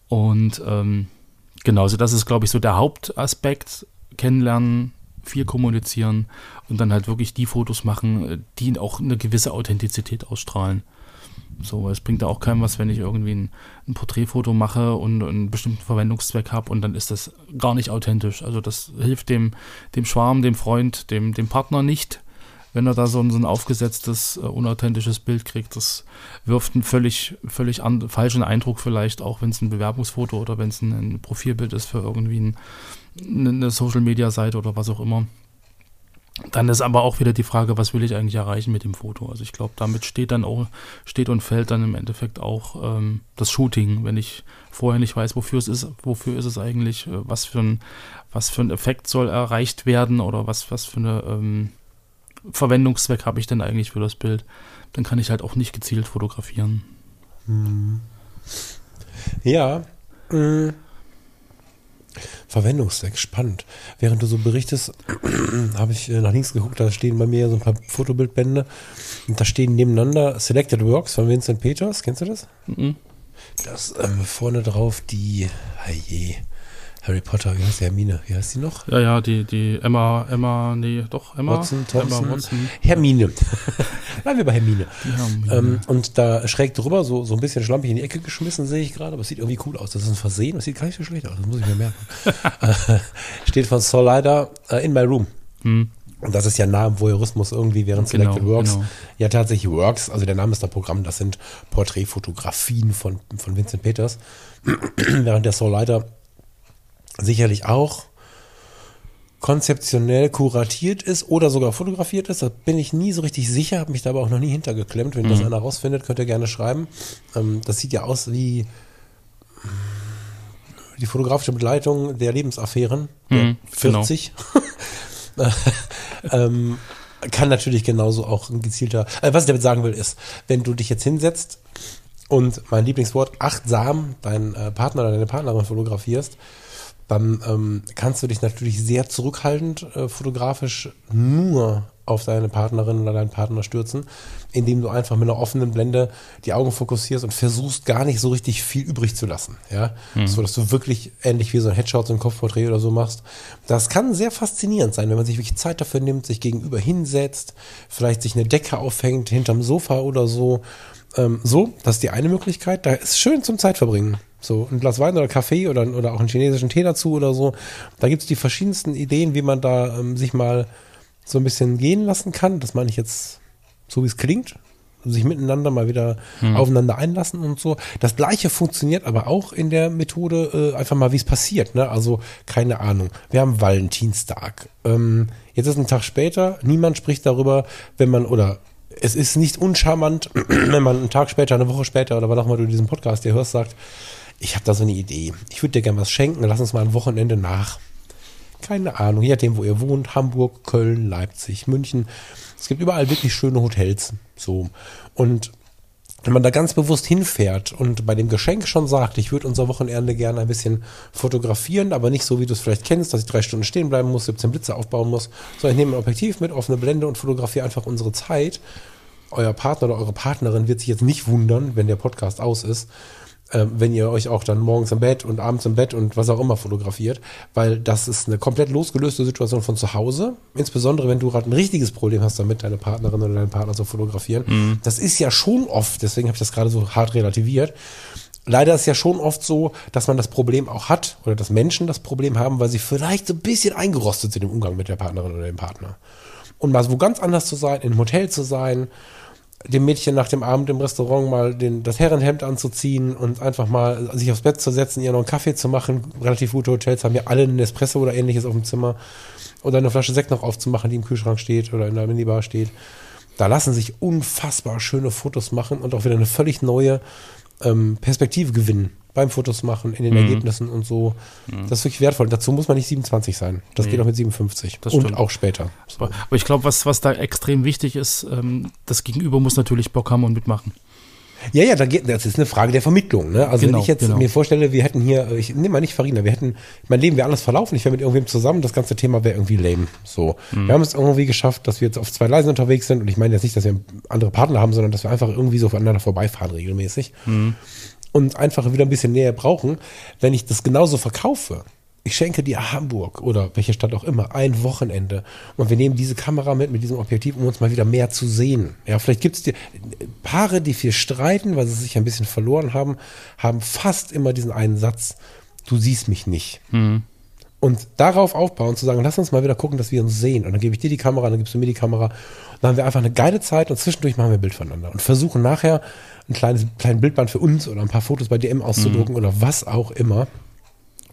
Und ähm, genau, also das ist, glaube ich, so der Hauptaspekt, kennenlernen, viel kommunizieren und dann halt wirklich die Fotos machen, äh, die auch eine gewisse Authentizität ausstrahlen. So, es bringt ja auch keinem was, wenn ich irgendwie ein, ein Porträtfoto mache und einen bestimmten Verwendungszweck habe und dann ist das gar nicht authentisch. Also das hilft dem, dem Schwarm, dem Freund, dem, dem Partner nicht, wenn er da so ein, so ein aufgesetztes, uh, unauthentisches Bild kriegt. Das wirft einen völlig, völlig an, falschen Eindruck vielleicht, auch wenn es ein Bewerbungsfoto oder wenn es ein, ein, Profilbild ist für irgendwie ein, eine Social-Media-Seite oder was auch immer. Dann ist aber auch wieder die Frage, was will ich eigentlich erreichen mit dem Foto? Also ich glaube, damit steht dann auch, steht und fällt dann im Endeffekt auch ähm, das Shooting, wenn ich vorher nicht weiß, wofür es ist, wofür ist es eigentlich, äh, was für ein, was für ein Effekt soll erreicht werden oder was, was für eine ähm, Verwendungszweck habe ich denn eigentlich für das Bild, dann kann ich halt auch nicht gezielt fotografieren. Hm. Ja. Äh. Verwendungszweck, spannend. Während du so berichtest, habe ich äh, nach links geguckt, da stehen bei mir so ein paar Fotobildbände und da stehen nebeneinander Selected Works von Vincent Peters. Kennst du das? Mhm. Das ähm, vorne drauf die, je, Harry Potter, wie heißt die Hermine? Wie heißt die noch? Ja, ja, die, die Emma, Emma, nee, doch, Emma. Watson, Thompson. Emma Watson. Hermine. Bleiben wir bei Hermine. Hermine. Ähm, und da schräg drüber, so, so ein bisschen schlampig in die Ecke geschmissen, sehe ich gerade, aber es sieht irgendwie cool aus. Das ist ein Versehen, das sieht gar nicht so schlecht aus, das muss ich mir merken. Äh, steht von Saul Leider uh, in my room. Hm. Und das ist ja nah am Voyeurismus irgendwie, während genau, Selected Works genau. ja tatsächlich Works, also der Name ist der Programm, das sind Porträtfotografien von, von Vincent Peters. während der Soul Leiter sicherlich auch konzeptionell kuratiert ist oder sogar fotografiert ist. Da bin ich nie so richtig sicher, habe mich da aber auch noch nie hintergeklemmt. Wenn mhm. das einer rausfindet, könnt ihr gerne schreiben. Ähm, das sieht ja aus wie die fotografische Begleitung der Lebensaffären mhm, der 40. Genau. ähm, kann natürlich genauso auch ein gezielter. Äh, was ich damit sagen will, ist, wenn du dich jetzt hinsetzt und mein Lieblingswort achtsam deinen äh, Partner oder deine Partnerin fotografierst, dann ähm, kannst du dich natürlich sehr zurückhaltend äh, fotografisch nur auf deine Partnerin oder deinen Partner stürzen, indem du einfach mit einer offenen Blende die Augen fokussierst und versuchst gar nicht so richtig viel übrig zu lassen, ja, mhm. so dass du wirklich ähnlich wie so ein Headshot, so ein Kopfporträt oder so machst. Das kann sehr faszinierend sein, wenn man sich wirklich Zeit dafür nimmt, sich gegenüber hinsetzt, vielleicht sich eine Decke aufhängt hinterm Sofa oder so. Ähm, so, das ist die eine Möglichkeit. Da ist schön zum Zeitverbringen. So ein Glas Wein oder Kaffee oder, oder auch einen chinesischen Tee dazu oder so. Da gibt es die verschiedensten Ideen, wie man da ähm, sich mal so ein bisschen gehen lassen kann. Das meine ich jetzt so, wie es klingt. Sich miteinander mal wieder hm. aufeinander einlassen und so. Das gleiche funktioniert aber auch in der Methode, äh, einfach mal, wie es passiert. Ne? Also, keine Ahnung. Wir haben Valentinstag. Ähm, jetzt ist ein Tag später, niemand spricht darüber, wenn man, oder es ist nicht uncharmant, wenn man einen Tag später, eine Woche später oder wann auch immer du diesen Podcast dir hörst, sagt, ich habe da so eine Idee. Ich würde dir gerne was schenken, lass uns mal ein Wochenende nach. Keine Ahnung, je nachdem, wo ihr wohnt, Hamburg, Köln, Leipzig, München. Es gibt überall wirklich schöne Hotels. So. Und wenn man da ganz bewusst hinfährt und bei dem Geschenk schon sagt, ich würde unser Wochenende gerne ein bisschen fotografieren, aber nicht so, wie du es vielleicht kennst, dass ich drei Stunden stehen bleiben muss, 17 Blitze aufbauen muss, sondern ich nehme ein Objektiv mit, offene Blende und fotografiere einfach unsere Zeit. Euer Partner oder eure Partnerin wird sich jetzt nicht wundern, wenn der Podcast aus ist, äh, wenn ihr euch auch dann morgens im Bett und abends im Bett und was auch immer fotografiert, weil das ist eine komplett losgelöste Situation von zu Hause. Insbesondere, wenn du gerade ein richtiges Problem hast, damit deine Partnerin oder deinen Partner zu fotografieren. Mhm. Das ist ja schon oft, deswegen habe ich das gerade so hart relativiert. Leider ist ja schon oft so, dass man das Problem auch hat oder dass Menschen das Problem haben, weil sie vielleicht so ein bisschen eingerostet sind im Umgang mit der Partnerin oder dem Partner. Und mal so ganz anders zu sein, in einem Hotel zu sein, dem Mädchen nach dem Abend im Restaurant mal den, das Herrenhemd anzuziehen und einfach mal sich aufs Bett zu setzen, ihr noch einen Kaffee zu machen. Relativ gute Hotels haben ja alle einen Espresso oder ähnliches auf dem Zimmer. Oder eine Flasche Sekt noch aufzumachen, die im Kühlschrank steht oder in der Minibar steht. Da lassen sich unfassbar schöne Fotos machen und auch wieder eine völlig neue ähm, Perspektive gewinnen beim Fotos machen, in den mhm. Ergebnissen und so. Mhm. Das ist wirklich wertvoll. Dazu muss man nicht 27 sein. Das nee. geht auch mit 57. Das und stimmt. auch später. So. Aber, ich glaube, was, was da extrem wichtig ist, ähm, das Gegenüber muss natürlich Bock haben und mitmachen. Ja, ja, da geht, das ist eine Frage der Vermittlung. Ne? Also genau, wenn ich jetzt genau. mir vorstelle, wir hätten hier, ich nehme mal nicht Farina, wir hätten, mein Leben wäre alles verlaufen, ich wäre mit irgendwem zusammen, das ganze Thema wäre irgendwie lame. So, mhm. wir haben es irgendwie geschafft, dass wir jetzt auf zwei Leisen unterwegs sind und ich meine jetzt nicht, dass wir andere Partner haben, sondern dass wir einfach irgendwie so aufeinander vorbeifahren regelmäßig. Mhm und einfach wieder ein bisschen näher brauchen, wenn ich das genauso verkaufe. Ich schenke dir Hamburg oder welche Stadt auch immer ein Wochenende und wir nehmen diese Kamera mit, mit diesem Objektiv, um uns mal wieder mehr zu sehen. Ja, vielleicht gibt es dir Paare, die viel streiten, weil sie sich ein bisschen verloren haben, haben fast immer diesen einen Satz, du siehst mich nicht. Mhm. Und darauf aufbauen, zu sagen, lass uns mal wieder gucken, dass wir uns sehen. Und dann gebe ich dir die Kamera, dann gibst du mir die Kamera. Und dann haben wir einfach eine geile Zeit und zwischendurch machen wir ein Bild voneinander und versuchen nachher ein kleines, kleines Bildband für uns oder ein paar Fotos bei DM auszudrucken oder was auch immer.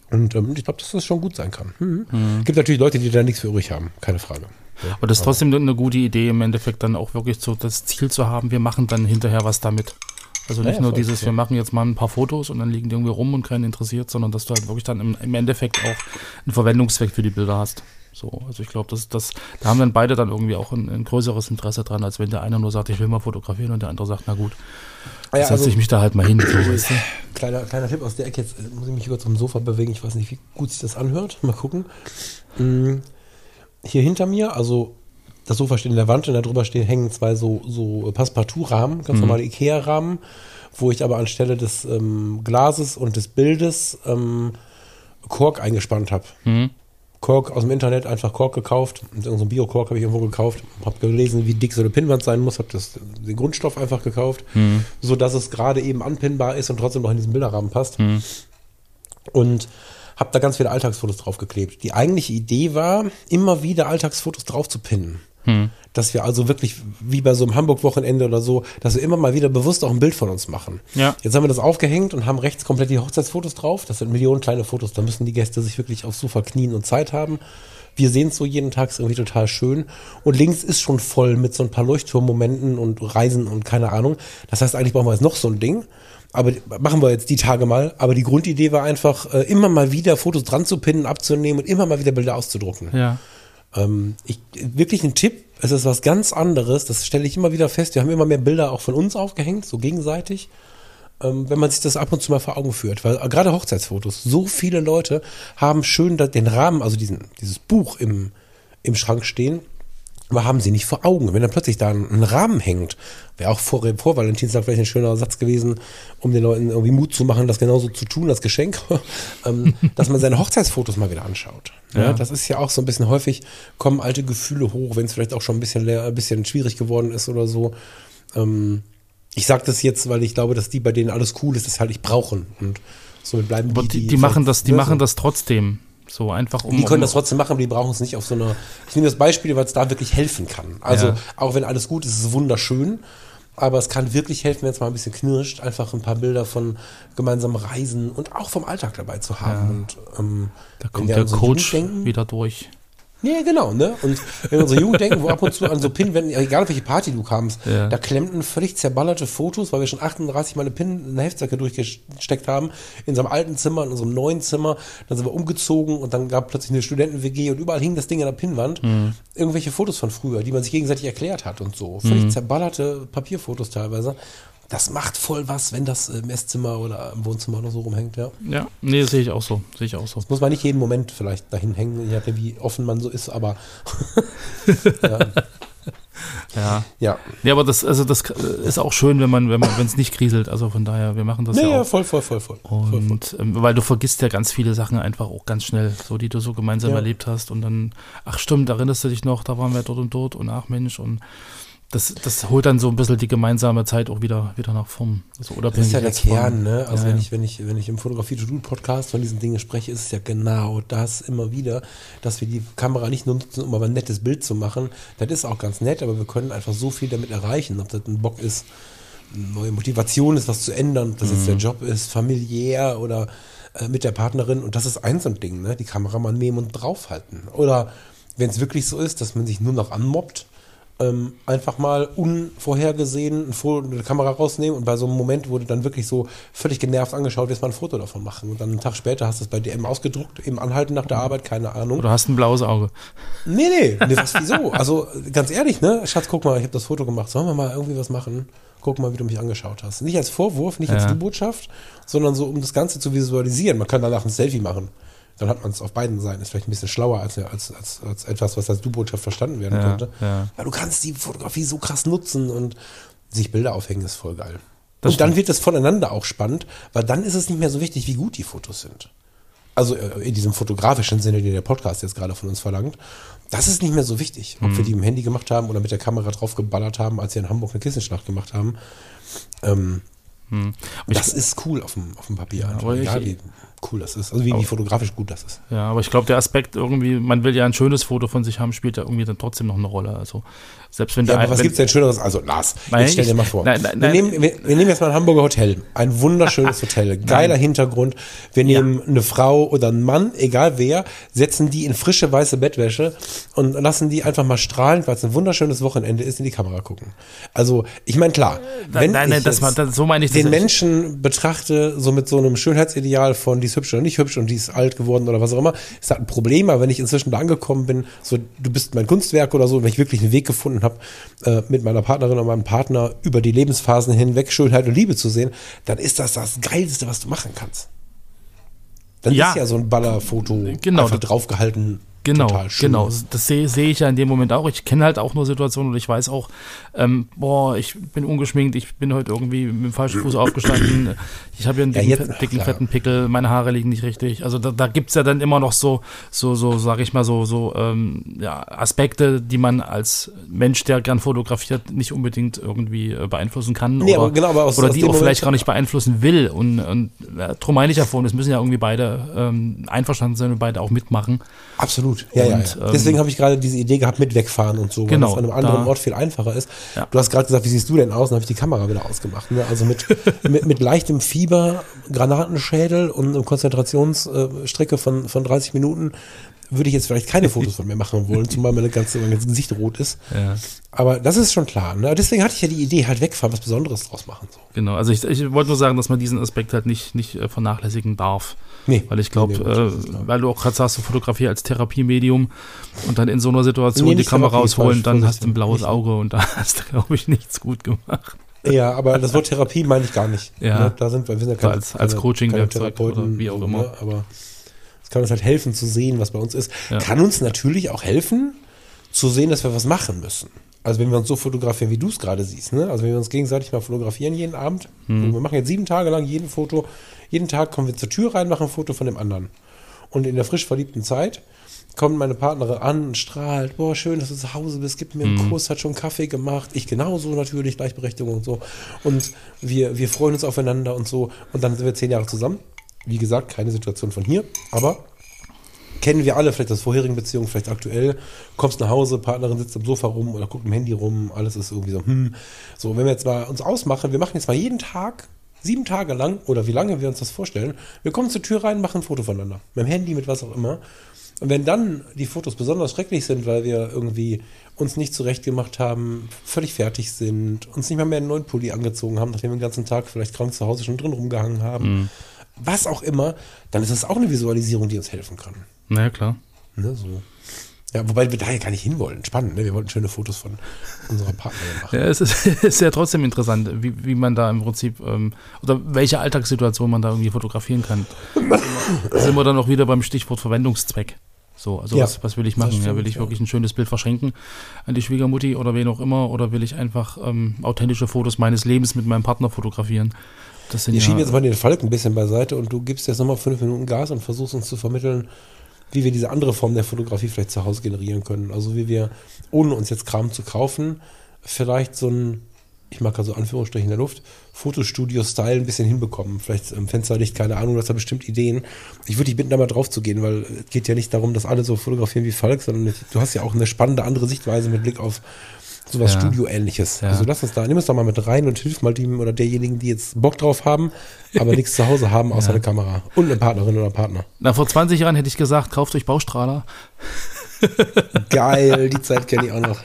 Und ähm, ich glaube, dass das schon gut sein kann. Mhm. Gibt natürlich Leute, die da nichts für übrig haben, keine Frage. Ja, Aber das ist trotzdem eine gute Idee, im Endeffekt dann auch wirklich so das Ziel zu haben, wir machen dann hinterher was damit. Also nicht Ja, nur dieses, wir machen jetzt mal ein paar Fotos und dann liegen die irgendwie rum und keinen interessiert, sondern dass du halt wirklich dann im, im Endeffekt auch einen Verwendungszweck für die Bilder hast. So, also ich glaube, das, das, da haben dann beide dann irgendwie auch ein, ein größeres Interesse dran, als wenn der eine nur sagt, ich will mal fotografieren und der andere sagt, na gut, Ah ja, setze also- ich mich da halt mal hin. So, weißt du? Kleiner, kleiner Tipp aus der Ecke, jetzt äh, muss ich mich über zum Sofa bewegen, ich weiß nicht, wie gut sich das anhört. Mal gucken. Mm, Hier hinter mir, also das Sofa steht in der Wand und da drüber stehen, hängen zwei so, so Passepartout-Rahmen, ganz normale Ikea-Rahmen, wo ich aber anstelle des ähm, Glases und des Bildes ähm, Kork eingespannt habe. Mhm. Kork aus dem Internet, einfach Kork gekauft. Und irgendein so ein Bio-Kork habe ich irgendwo gekauft. Habe gelesen, wie dick so eine Pinnwand sein muss. Habe den Grundstoff einfach gekauft, so dass es gerade eben anpinnbar ist und trotzdem noch in diesen Bilderrahmen passt. Und habe da ganz viele Alltagsfotos draufgeklebt. Die eigentliche Idee war, immer wieder Alltagsfotos drauf zu pinnen. Dass wir also wirklich, wie bei so einem Hamburg-Wochenende oder so, dass wir immer mal wieder bewusst auch ein Bild von uns machen. Ja. Jetzt haben wir das aufgehängt und haben rechts komplett die Hochzeitsfotos drauf. Das sind Millionen kleine Fotos. Da müssen die Gäste sich wirklich aufs Sofa knien und Zeit haben. Wir sehen es so jeden Tag, ist irgendwie total schön. Und links ist schon voll mit so ein paar Leuchtturmmomenten und Reisen und keine Ahnung. Das heißt, eigentlich brauchen wir jetzt noch so ein Ding. Aber machen wir jetzt die Tage mal. Aber die Grundidee war einfach, äh, immer mal wieder Fotos dran zu pinnen, abzunehmen und immer mal wieder Bilder auszudrucken. Ja. Ähm, ich, wirklich ein Tipp, es ist was ganz anderes, das stelle ich immer wieder fest. Wir haben immer mehr Bilder auch von uns aufgehängt, so gegenseitig. Ähm, wenn man sich das ab und zu mal vor Augen führt, weil äh, gerade Hochzeitsfotos, so viele Leute haben schön den Rahmen, also diesen, dieses Buch im, im Schrank stehen, aber haben sie nicht vor Augen. Wenn dann plötzlich da ein, Rahmen hängt, wäre auch vor, vor Valentinstag vielleicht ein schöner Satz gewesen, um den Leuten irgendwie Mut zu machen, das genauso zu tun, das Geschenk, ähm, dass man seine Hochzeitsfotos mal wieder anschaut. Ja. Ja. das ist ja auch so ein bisschen häufig, kommen alte Gefühle hoch, wenn es vielleicht auch schon ein bisschen, leer, ein bisschen schwierig geworden ist oder so. Ähm, ich sage das jetzt, weil ich glaube, dass die, bei denen alles cool ist, das halt nicht brauchen. Und somit bleiben Aber die, die, die machen das, die machen das trotzdem. So einfach um. Die können um, das trotzdem machen, aber die brauchen es nicht auf so einer. Ich nehme das Beispiel, weil es da wirklich helfen kann. Also, Ja. auch wenn alles gut ist, ist es wunderschön. Aber es kann wirklich helfen, wenn es mal ein bisschen knirscht, einfach ein paar Bilder von gemeinsamen Reisen und auch vom Alltag dabei zu haben. Und, ähm, Da kommt der so Coach wieder durch. Ja, genau, ne? Und wenn wir unsere Jugend denken, wo ab und zu an so Pinwänden, egal auf welche Party du kamst, Ja. da klemmten völlig zerballerte Fotos, weil wir schon 38 Mal eine Pin, eine Heftzecke durchgesteckt haben, in unserem alten Zimmer, in unserem neuen Zimmer. Dann sind wir umgezogen und dann gab plötzlich eine Studenten-WG und überall hing das Ding an der Pinnwand. Irgendwelche Fotos von früher, die man sich gegenseitig erklärt hat und so. Völlig zerballerte Papierfotos teilweise. Das macht voll was, wenn das im Esszimmer oder im Wohnzimmer oder so rumhängt, ja. Ja, nee, das sehe ich auch so. Sehe ich auch so. Muss man nicht jeden Moment vielleicht dahin hängen, je wie offen man so ist, aber Ja. ja. Ja, aber das, also das ist auch schön, wenn man, wenn man, wenn es nicht kriselt. Also von daher, wir machen das Nee, ja ja, auch. voll, voll, voll, voll. voll, voll. Und ähm, weil du vergisst ja ganz viele Sachen einfach auch ganz schnell, so die du so gemeinsam Ja. erlebt hast. Und dann, ach stimmt, erinnerst du dich noch, da waren wir dort und dort und ach Mensch. Und das, das holt dann so ein bisschen die gemeinsame Zeit auch wieder, wieder nach vorn. Also Das ist ja der Kern, ne? Also Ja, wenn ja. ich, wenn ich, wenn ich im Fotografie to do Podcast von diesen Dingen spreche, ist es ja genau das immer wieder, dass wir die Kamera nicht nur nutzen, um aber ein nettes Bild zu machen. Das ist auch ganz nett, aber wir können einfach so viel damit erreichen, ob das ein Bock ist, eine neue Motivation ist, was zu ändern, ob das jetzt der Mhm. Job ist, familiär oder äh, mit der Partnerin. Und das ist ein so ein Ding, ne? Die Kamera mal nehmen und draufhalten. Oder wenn es wirklich so ist, dass man sich nur noch anmobbt, ähm, einfach mal unvorhergesehen ein Foto, eine Kamera rausnehmen und bei so einem Moment, du dann wirklich so völlig genervt angeschaut wirst, mal ein Foto davon machen. Und dann einen Tag später hast du es bei DM ausgedruckt, eben anhalten nach der Arbeit, keine Ahnung. Oder hast ein blaues Auge. Nee, nee, nee was, wieso? Also ganz ehrlich, ne? Schatz, guck mal, ich habe das Foto gemacht. Sollen wir mal irgendwie was machen? Guck mal, wie du mich angeschaut hast. Nicht als Vorwurf, nicht als Ja. Du-Botschaft, sondern so, um das Ganze zu visualisieren. Man kann danach ein Selfie machen. Dann hat man es auf beiden Seiten. Ist vielleicht ein bisschen schlauer als, als, als, als etwas, was als Du-Botschaft verstanden werden Ja, könnte. ja. Weil du kannst die Fotografie so krass nutzen und sich Bilder aufhängen ist voll geil. Das und dann stimmt. wird es voneinander auch spannend, weil dann ist es nicht mehr so wichtig, wie gut die Fotos sind. Also äh, in diesem fotografischen Sinne, den der Podcast jetzt gerade von uns verlangt. Das ist nicht mehr so wichtig, ob wir die im Handy gemacht haben oder mit der Kamera drauf geballert haben, als wir in Hamburg eine Kissenschlacht gemacht haben. Ähm, ich- das ist cool auf dem, auf dem Papier. einfach. aber ich- cool das ist. Also wie, wie fotografisch gut das ist. Ja, aber ich glaube, der Aspekt irgendwie, man will ja ein schönes Foto von sich haben, spielt ja irgendwie dann trotzdem noch eine Rolle. Also selbst wenn Ja, der aber was wenn- gibt's denn Schöneres? Also Lars, Nein, jetzt stell dir mal vor. nein, nein, wir, nehmen, wir, wir nehmen jetzt mal ein Hamburger Hotel. Ein wunderschönes Hotel. Geiler Hintergrund. Wir nehmen eine Frau oder einen Mann, egal wer, setzen die in frische weiße Bettwäsche und lassen die einfach mal strahlend, weil es ein wunderschönes Wochenende ist, in die Kamera gucken. Also, ich meine, klar, wenn nein, nein, ich das so meine ich den. Menschen betrachte, so mit so einem Schönheitsideal von, die ist hübsch oder nicht hübsch und die ist alt geworden oder was auch immer, ist das ein Problem. Aber wenn ich inzwischen da angekommen bin, so, du bist mein Kunstwerk oder so, wenn ich wirklich einen Weg gefunden habe, äh, mit meiner Partnerin oder meinem Partner über die Lebensphasen hinweg Schönheit und Liebe zu sehen, dann ist das das Geilste, was du machen kannst. Dann Ja. ist ja so ein Ballerfoto Genau, einfach draufgehalten. Genau, total schön. genau. Das sehe sehe ich ja in dem Moment auch. Ich kenne halt auch nur Situationen und ich weiß auch, ähm, boah, ich bin ungeschminkt, ich bin heute irgendwie mit dem falschen Fuß aufgestanden, ich habe hier einen Ja, dicken, jetzt- fe- dicken fetten Pickel, meine Haare liegen nicht richtig. Also da, da gibt es ja dann immer noch so, so, so, sag ich mal, so, so ähm, ja, Aspekte, die man als Mensch, der gern fotografiert, nicht unbedingt irgendwie äh, beeinflussen kann. Nee, oder aber genau, aber aus- oder aus die auch Moment- vielleicht gar nicht beeinflussen will. Und, und ja, drum meine ich ja vorhin, es müssen ja irgendwie beide ähm, einverstanden sein und beide auch mitmachen. Absolut. Ja, ja, Und, ja. ähm, Deswegen habe ich gerade diese Idee gehabt mit wegfahren und so, weil Genau, das an einem anderen da- Ort viel einfacher ist. Ja. Du hast gerade gesagt, wie siehst du denn aus? Dann habe ich die Kamera wieder ausgemacht. Ne? Also mit, mit, mit leichtem Fieber, Granatenschädel und einer Konzentrationsstrecke von, von 30 Minuten würde ich jetzt vielleicht keine Fotos von mir machen wollen, zumal meine ganze, mein ganzes Gesicht rot ist. Ja. Aber das ist schon klar. Ne? Deswegen hatte ich ja die Idee, halt wegfahren, was Besonderes draus machen. So. Genau, also ich, ich wollte nur sagen, dass man diesen Aspekt halt nicht, nicht äh, vernachlässigen darf. Nee. Weil ich glaube, Nee, äh, weil du auch gerade sagst, du Fotografie als Therapiemedium und dann in so einer Situation Nee, die Kamera rausholen, dann hast du ein blaues Nicht- Auge und da hast du, glaube ich, nichts gut gemacht. Ja, aber das Wort Therapie meine ich gar nicht. Ja. Ne? Da sind wir, wir sind ja keine, als- als keine- Coaching-Werkzeug oder wie auch immer. Ne? Aber es kann uns halt helfen zu sehen, was bei uns ist. Ja. Kann uns natürlich auch helfen zu sehen, dass wir was machen müssen. Also wenn wir uns so fotografieren, wie du es gerade siehst, ne? Also wenn wir uns gegenseitig mal fotografieren jeden Abend, Hm. wir machen jetzt sieben Tage lang jeden Foto, jeden Tag kommen wir zur Tür rein, machen ein Foto von dem anderen. Und in der frisch verliebten Zeit kommt meine Partnerin an und strahlt, boah, schön, dass du zu Hause bist, gib mir einen Mhm. Kuss, hat schon Kaffee gemacht, ich genauso natürlich, Gleichberechtigung und so. Und wir, wir freuen uns aufeinander und so. Und dann sind wir zehn Jahre zusammen. Wie gesagt, keine Situation von hier, aber kennen wir alle, vielleicht aus vorherigen Beziehungen, vielleicht aktuell, kommst nach Hause, Partnerin sitzt am Sofa rum oder guckt im Handy rum, alles ist irgendwie so, hm. So, wenn wir jetzt mal uns ausmachen, wir machen jetzt mal jeden Tag, sieben Tage lang, oder wie lange wir uns das vorstellen, wir kommen zur Tür rein, machen ein Foto voneinander. Mit dem Handy, mit was auch immer. Und wenn dann die Fotos besonders schrecklich sind, weil wir irgendwie uns nicht zurechtgemacht haben, völlig fertig sind, uns nicht mal mehr einen neuen Pulli angezogen haben, nachdem wir den ganzen Tag vielleicht krank zu Hause schon drin rumgehangen haben, was auch immer, dann ist das auch eine Visualisierung, die uns helfen kann. Naja, klar. Ne, so. Ja, wobei wir da ja gar nicht hinwollen. Spannend, ne? Wir wollten schöne Fotos von unserer Partnerin machen. Ja, es ist, ist ja trotzdem interessant, wie, wie man da im Prinzip, ähm, oder welche Alltagssituation man da irgendwie fotografieren kann. Da sind wir dann auch wieder beim Stichwort Verwendungszweck. So, also Ja, was, was will ich machen? ja, stimmt, will ich ja. wirklich ein schönes Bild verschenken an die Schwiegermutti oder wen auch immer? Oder will ich einfach ähm, authentische Fotos meines Lebens mit meinem Partner fotografieren? Das sind Wir ja, schieben jetzt mal den Falk ein bisschen beiseite und du gibst jetzt nochmal fünf Minuten Gas und versuchst uns zu vermitteln, wie wir diese andere Form der Fotografie vielleicht zu Hause generieren können. Also wie wir, ohne uns jetzt Kram zu kaufen, vielleicht so ein, ich mag also Anführungsstriche in der Luft, Fotostudio-Style ein bisschen hinbekommen. Vielleicht im Fensterlicht, keine Ahnung, du hast da bestimmt Ideen. Ich würde dich bitten, da mal drauf zu gehen, weil es geht ja nicht darum, dass alle so fotografieren wie Falk, sondern du hast ja auch eine spannende andere Sichtweise mit Blick auf sowas Ja. Studio-ähnliches. Ja. Also lass uns da, nimm uns da mal mit rein und hilf mal dem oder derjenigen, die jetzt Bock drauf haben, aber nichts zu Hause haben außer Ja. eine Kamera und eine Partnerin oder Partner. Na, vor 20 Jahren hätte ich gesagt, kauft euch Baustrahler. Geil, die Zeit kenne ich auch noch.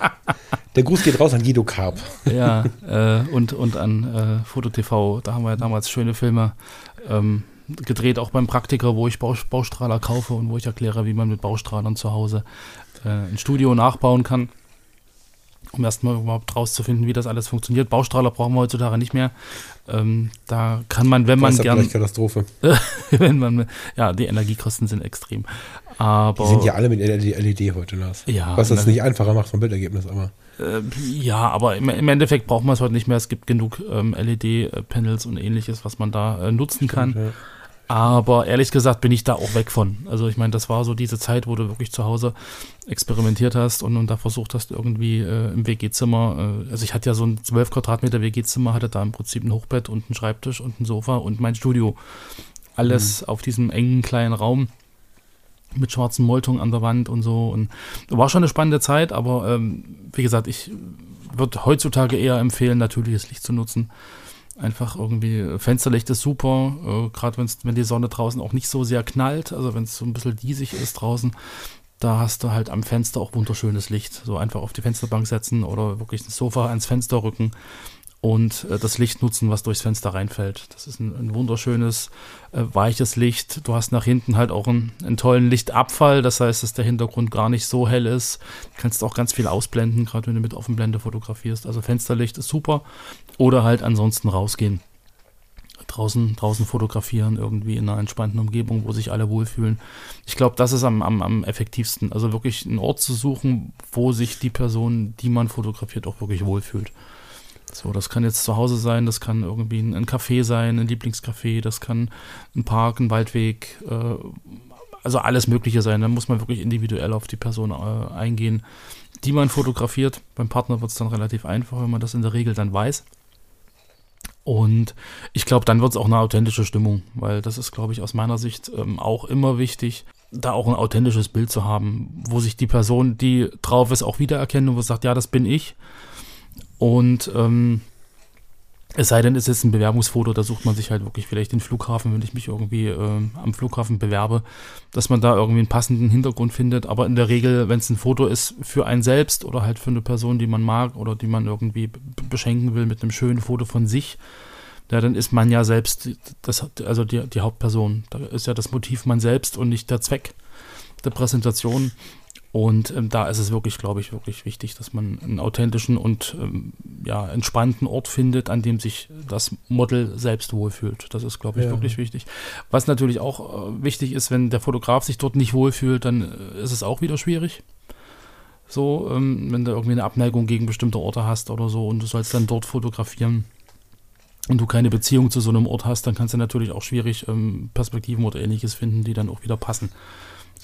Der Gruß geht raus an Guido Karp. Ja, äh, und, und an äh, FotoTV. Da haben wir ja damals schöne Filme ähm, gedreht, auch beim Praktiker, wo ich Baus- Baustrahler kaufe und wo ich erkläre, wie man mit Baustrahlern zu Hause äh, ein Studio nachbauen kann. Um erstmal überhaupt rauszufinden, wie das alles funktioniert. Baustrahler brauchen wir heutzutage nicht mehr. Ähm, da kann man, wenn man gern, Katastrophe. wenn man, ja, die Energiekosten sind extrem. Aber Die sind ja alle mit LED heute, Lars. Ja, Was das nicht einfacher macht vom Bildergebnis, aber. Äh, ja, aber im, im Endeffekt braucht man es heute nicht mehr. Es gibt genug ähm, LED-Panels und ähnliches, was man da äh, nutzen kann. Ja. Aber ehrlich gesagt bin ich da auch weg von. Also ich meine, das war so diese Zeit, wo du wirklich zu Hause experimentiert hast und, und da versucht hast, irgendwie äh, im WG-Zimmer, äh, also ich hatte ja so ein 12 Quadratmeter WG-Zimmer, hatte da im Prinzip ein Hochbett und ein Schreibtisch und ein Sofa und mein Studio. alles auf diesem engen kleinen Raum mit schwarzen Moltung an der Wand und so. Und war schon eine spannende Zeit, aber ähm, wie gesagt, ich würde heutzutage eher empfehlen, natürliches Licht zu nutzen. Einfach irgendwie, Fensterlicht ist super, äh, gerade wenn die Sonne draußen auch nicht so sehr knallt, also wenn es so ein bisschen diesig ist draußen, da hast du halt am Fenster auch wunderschönes Licht. So einfach auf die Fensterbank setzen oder wirklich ein Sofa ans Fenster rücken und äh, das Licht nutzen, was durchs Fenster reinfällt. Das ist ein, ein wunderschönes, äh, weiches Licht. Du hast nach hinten halt auch einen, einen, tollen Lichtabfall, das heißt, dass der Hintergrund gar nicht so hell ist. Du kannst auch ganz viel ausblenden, gerade wenn du mit Offenblende fotografierst. Also Fensterlicht ist super. Oder halt ansonsten rausgehen. Draußen, draußen fotografieren, irgendwie in einer entspannten Umgebung, wo sich alle wohlfühlen. Ich glaube, das ist am, am, am effektivsten. Also wirklich einen Ort zu suchen, wo sich die Person, die man fotografiert, auch wirklich wohlfühlt. So, das kann jetzt zu Hause sein, das kann irgendwie ein, ein Café sein, ein Lieblingscafé, das kann ein Park, ein Waldweg, äh, also alles Mögliche sein. Da muss man wirklich individuell auf die Person äh, eingehen, die man fotografiert. Beim Partner wird es dann relativ einfach, wenn man das in der Regel dann weiß. Und ich glaube, dann wird es auch eine authentische Stimmung, weil das ist, glaube ich, aus meiner Sicht ähm, auch immer wichtig, da auch ein authentisches Bild zu haben, wo sich die Person, die drauf ist, auch wiedererkennt und wo sagt, ja, das bin ich. Und ähm, es sei denn, es ist ein Bewerbungsfoto, da sucht man sich halt wirklich vielleicht den Flughafen, wenn ich mich irgendwie äh, am Flughafen bewerbe, dass man da irgendwie einen passenden Hintergrund findet. Aber in der Regel, wenn es ein Foto ist für einen selbst oder halt für eine Person, die man mag oder die man irgendwie beschenken will mit einem schönen Foto von sich, ja, dann ist man ja selbst das, also die, die Hauptperson. Da ist ja das Motiv man selbst und nicht der Zweck der Präsentation. Und ähm, da ist es wirklich, glaube ich, wirklich wichtig, dass man einen authentischen und ähm, ja, entspannten Ort findet, an dem sich das Model selbst wohlfühlt. Das ist, glaube ich, ja. wirklich wichtig. Was natürlich auch äh, wichtig ist, wenn der Fotograf sich dort nicht wohlfühlt, dann äh, ist es auch wieder schwierig. So, ähm, wenn du irgendwie eine Abneigung gegen bestimmte Orte hast oder so und du sollst dann dort fotografieren und du keine Beziehung zu so einem Ort hast, dann kannst du natürlich auch schwierig ähm, Perspektiven oder ähnliches finden, die dann auch wieder passen.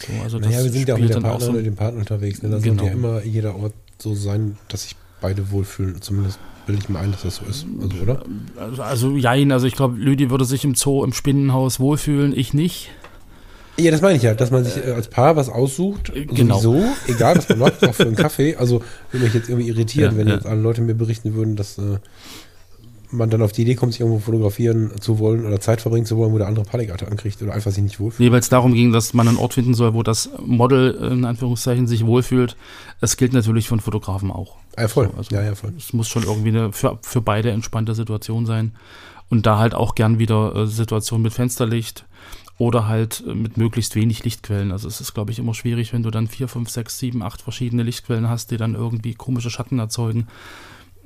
So, also naja, wir sind ja auch mit, der Partner, so, mit dem Partner unterwegs. Ne? Da genau. sollte ja immer jeder Ort so sein, dass sich beide wohlfühlen. Zumindest bilde ich mir ein, dass das so ist. Also, oder? Also, also jein. Also ich glaube, Lüdi würde sich im Zoo, im Spinnenhaus wohlfühlen, ich nicht. Ja, das meine ich ja, dass man sich äh, als Paar was aussucht, genau. sowieso, egal was man macht, auch für einen Kaffee. Also würde mich jetzt irgendwie irritieren, ja, wenn ja. jetzt alle Leute mir berichten würden, dass äh, man dann auf die Idee kommt, sich irgendwo fotografieren zu wollen oder Zeit verbringen zu wollen, wo der andere Panikattacken ankriegt oder einfach sich nicht wohlfühlt. Nee, weil es darum ging, dass man einen Ort finden soll, wo das Model in Anführungszeichen sich wohlfühlt. Das gilt natürlich von Fotografen auch. Ja, voll. So, also ja, ja, voll. Es muss schon irgendwie eine für, für beide entspannte Situation sein. Und da halt auch gern wieder äh, Situation mit Fensterlicht oder halt äh, mit möglichst wenig Lichtquellen. Also es ist, glaube ich, immer schwierig, wenn du dann vier, fünf, sechs, sieben, acht verschiedene Lichtquellen hast, die dann irgendwie komische Schatten erzeugen.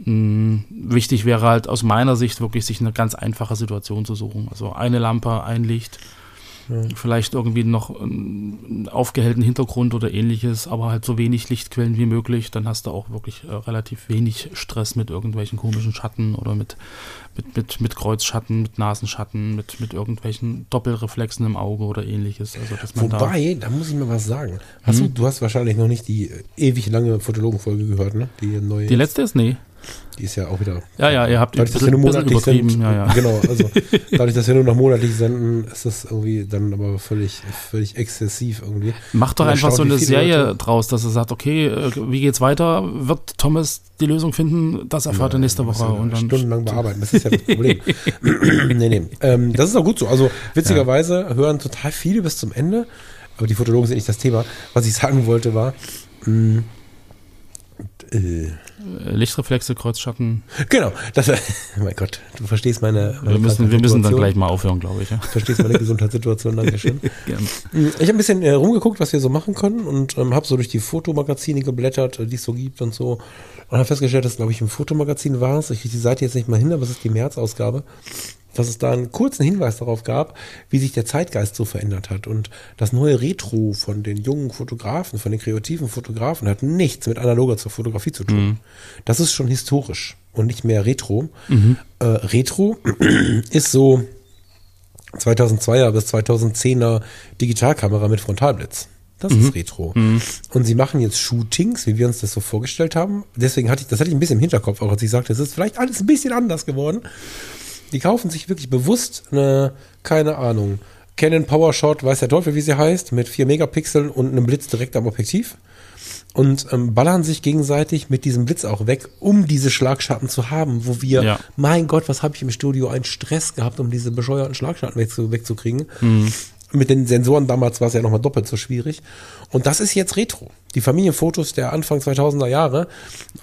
Hm, wichtig wäre halt aus meiner Sicht wirklich, sich eine ganz einfache Situation zu suchen. Also eine Lampe, ein Licht, ja. vielleicht irgendwie noch einen aufgehellten Hintergrund oder ähnliches, aber halt so wenig Lichtquellen wie möglich. Dann hast du auch wirklich äh, relativ wenig Stress mit irgendwelchen komischen Schatten oder mit, mit, mit, mit Kreuzschatten, mit Nasenschatten, mit, mit irgendwelchen Doppelreflexen im Auge oder ähnliches. Also, Wobei, da, da muss ich mal was sagen. Hast hm? du, du hast wahrscheinlich noch nicht die ewig lange Fotologenfolge gehört, ne? Die neue. Die letzte ist? Nee. Die ist ja auch wieder. Ja, ja, ihr habt dadurch, dass wir nur monatlich. Sind, ja, ja. Genau, also dadurch, dass wir nur noch monatlich senden, ist das irgendwie dann aber völlig, völlig exzessiv irgendwie. Macht doch einfach so eine Serie Leute. draus, dass er sagt, okay, äh, wie geht's weiter? Wird Thomas die Lösung finden? Das erfahrt ja, er nächste Woche. und dann stundenlang bearbeiten, das ist ja das Problem. nee, nee. Ähm, das ist auch gut so. Also witzigerweise hören total viele bis zum Ende, aber die Fotologen sind nicht das Thema. Was ich sagen wollte war, mh, mm, äh, Lichtreflexe, Kreuzschatten. Genau. Das, mein Gott, du verstehst meine. meine wir, müssen, wir müssen dann gleich mal aufhören, glaube ich. Ja. Du verstehst meine Gesundheitssituation, Dankeschön. Gerne. Ich habe ein bisschen äh, rumgeguckt, was wir so machen können und ähm, habe so durch die Fotomagazine geblättert, die es so gibt und so. Und habe festgestellt, dass, glaube ich, im Fotomagazin war es. Ich kriege die Seite jetzt nicht mal hin, aber es ist die März-Ausgabe dass es da einen kurzen Hinweis darauf gab, wie sich der Zeitgeist so verändert hat. Und das neue Retro von den jungen Fotografen, von den kreativen Fotografen, hat nichts mit analoger zur Fotografie zu tun. Mhm. Das ist schon historisch und nicht mehr Retro. Mhm. Äh, Retro ist so 2002er bis 2010er Digitalkamera mit Frontalblitz. Das mhm. ist Retro. Mhm. Und sie machen jetzt Shootings, wie wir uns das so vorgestellt haben. Deswegen hatte ich, das hatte ich ein bisschen im Hinterkopf, auch als ich sagte, es ist vielleicht alles ein bisschen anders geworden. Die kaufen sich wirklich bewusst eine, keine Ahnung, Canon PowerShot, weiß der Teufel, wie sie heißt, mit 4 Megapixeln und einem Blitz direkt am Objektiv und ähm, ballern sich gegenseitig mit diesem Blitz auch weg, um diese Schlagschatten zu haben, wo wir, Ja. mein Gott, was habe ich im Studio einen Stress gehabt, um diese bescheuerten Schlagschatten wegzu, wegzukriegen. Mhm. Mit den Sensoren damals war es ja nochmal doppelt so schwierig. Und das ist jetzt Retro. Die Familienfotos der Anfang 2000er Jahre,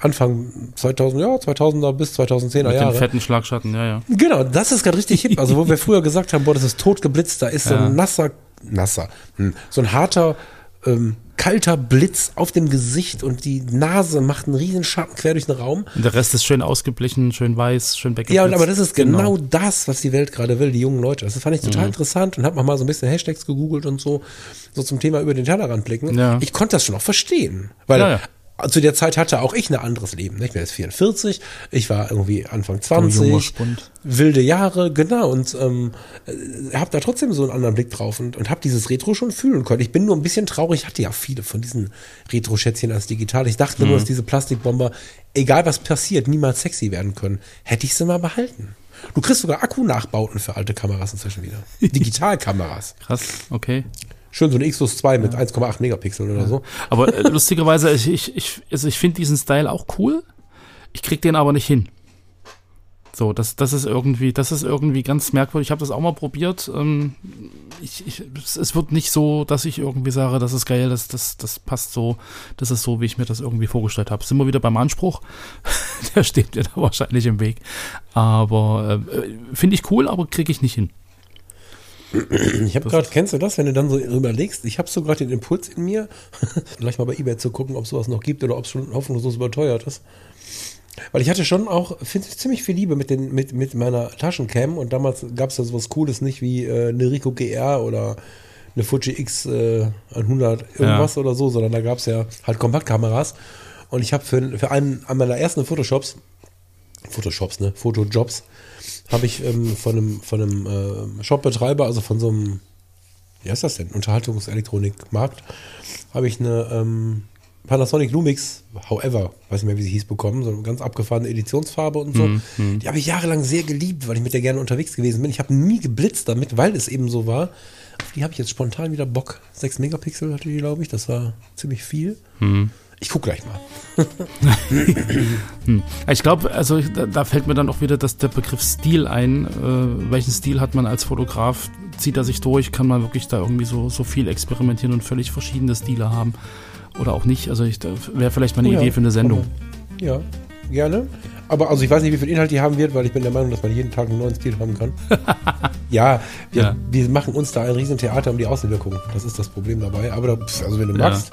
Anfang 2000, ja, 2000er bis 2010er Mit den Jahre. fetten Schlagschatten, ja, ja. Genau, das ist gerade richtig hip. Also, wo wir früher gesagt haben, boah, das ist tot geblitzt, da ist so Ja. ein nasser, nasser, hm, so ein harter, ähm, kalter Blitz auf dem Gesicht und die Nase macht einen riesen Schatten quer durch den Raum. Und der Rest ist schön ausgeblichen, schön weiß, schön weggeblitzt. Ja, und aber das ist genau, das, was die Welt gerade will, die jungen Leute. Das fand ich total Mhm. interessant und habe mal so ein bisschen Hashtags gegoogelt und so, so zum Thema über den Tellerrand blicken. Ja. Ich konnte das schon auch verstehen, weil Ja, zu der Zeit hatte auch ich ein anderes Leben. ne? Ich bin jetzt 44, ich war irgendwie Anfang So junger 20, Spund. wilde Jahre, genau, und ähm, habe da trotzdem so einen anderen Blick drauf und, und habe dieses Retro schon fühlen können. Ich bin nur ein bisschen traurig, ich hatte ja viele von diesen Retro-Schätzchen als digital. Ich dachte nur, dass diese Plastikbomber, egal was passiert, niemals sexy werden können. Hätte ich sie mal behalten. Du kriegst sogar Akku-Nachbauten für alte Kameras inzwischen wieder. Digitalkameras. Krass, okay. Schön so eine Xus 2 mit 1,8 Megapixel oder so. Aber äh, lustigerweise, ich, ich, ich, also ich finde diesen Style auch cool. Ich krieg den aber nicht hin. So, das, das ist irgendwie, das ist irgendwie ganz merkwürdig. Ich habe das auch mal probiert. Ähm, ich, ich, es, es wird nicht so, dass ich irgendwie sage, das ist geil, das, das, das passt so, das ist so, wie ich mir das irgendwie vorgestellt habe. Sind wir wieder beim Anspruch? Der steht mir da wahrscheinlich im Weg. Aber äh, finde ich cool, aber kriege ich nicht hin. Ich habe gerade, kennst du das, wenn du dann so überlegst, ich habe so gerade den Impuls in mir, gleich mal bei eBay zu gucken, ob sowas noch gibt oder ob es schon hoffnungslos überteuert ist. Weil ich hatte schon auch, finde ich, ziemlich viel Liebe mit, den, mit, mit meiner Taschencam und damals gab es ja sowas Cooles nicht wie äh, eine Ricoh GR oder eine Fuji X äh, 100 irgendwas oder so, sondern da gab es ja halt Kompaktkameras und ich habe für, für einen an meiner ersten Photoshops, Photoshops, ne, Fotojobs, habe ich ähm, von einem, von einem äh, Shopbetreiber, also von so einem, wie heißt das denn, Unterhaltungselektronikmarkt, habe ich eine ähm, Panasonic Lumix, however, weiß nicht mehr, wie sie hieß, bekommen, so eine ganz abgefahrene Editionsfarbe und so. Die habe ich jahrelang sehr geliebt, weil ich mit der gerne unterwegs gewesen bin. Ich habe nie geblitzt damit, weil es eben so war. Auf die habe ich jetzt spontan wieder Bock. 6 Megapixel hatte die, glaube ich, das war ziemlich viel. Ich gucke gleich mal. Ich glaube, also da, fällt mir dann auch wieder das, der Begriff Stil ein. Äh, welchen Stil hat man als Fotograf? Zieht er sich durch? Kann man wirklich da irgendwie so, so viel experimentieren und völlig verschiedene Stile haben? Oder auch nicht? Also wäre vielleicht mal eine Oh ja, Idee für eine Sendung. Ja, gerne. Aber also ich weiß nicht, wie viel Inhalt die haben wird, weil ich bin der Meinung, dass man jeden Tag einen neuen Stil haben kann. ja, wir, Ja. wir machen uns da ein Riesentheater um die Außenwirkung. Das ist das Problem dabei. Aber da, also wenn du Ja. magst,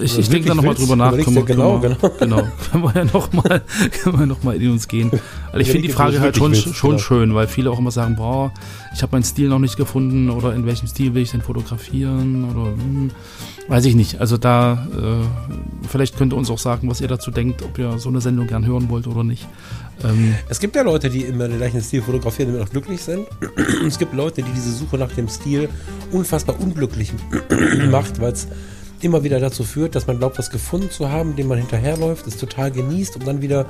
ich du ich denke da nochmal drüber nach. Können wir, genau, können wir, genau. Können wir ja nochmal noch mal in uns gehen. Also ich finde die Frage halt schon, willst, schon genau. schön, weil viele auch immer sagen, boah, ich habe meinen Stil noch nicht gefunden oder in welchem Stil will ich denn fotografieren oder hm, weiß ich nicht. Also da, äh, vielleicht könnt ihr uns auch sagen, was ihr dazu denkt, ob ihr so eine Sendung gern hören wollt oder nicht. Ähm, es gibt ja Leute, die immer den gleichen Stil fotografieren, die auch glücklich sind. Und es gibt Leute, die diese Suche nach dem Stil unfassbar unglücklich macht, weil es immer wieder dazu führt, dass man glaubt, was gefunden zu haben, dem man hinterherläuft, es total genießt, um dann wieder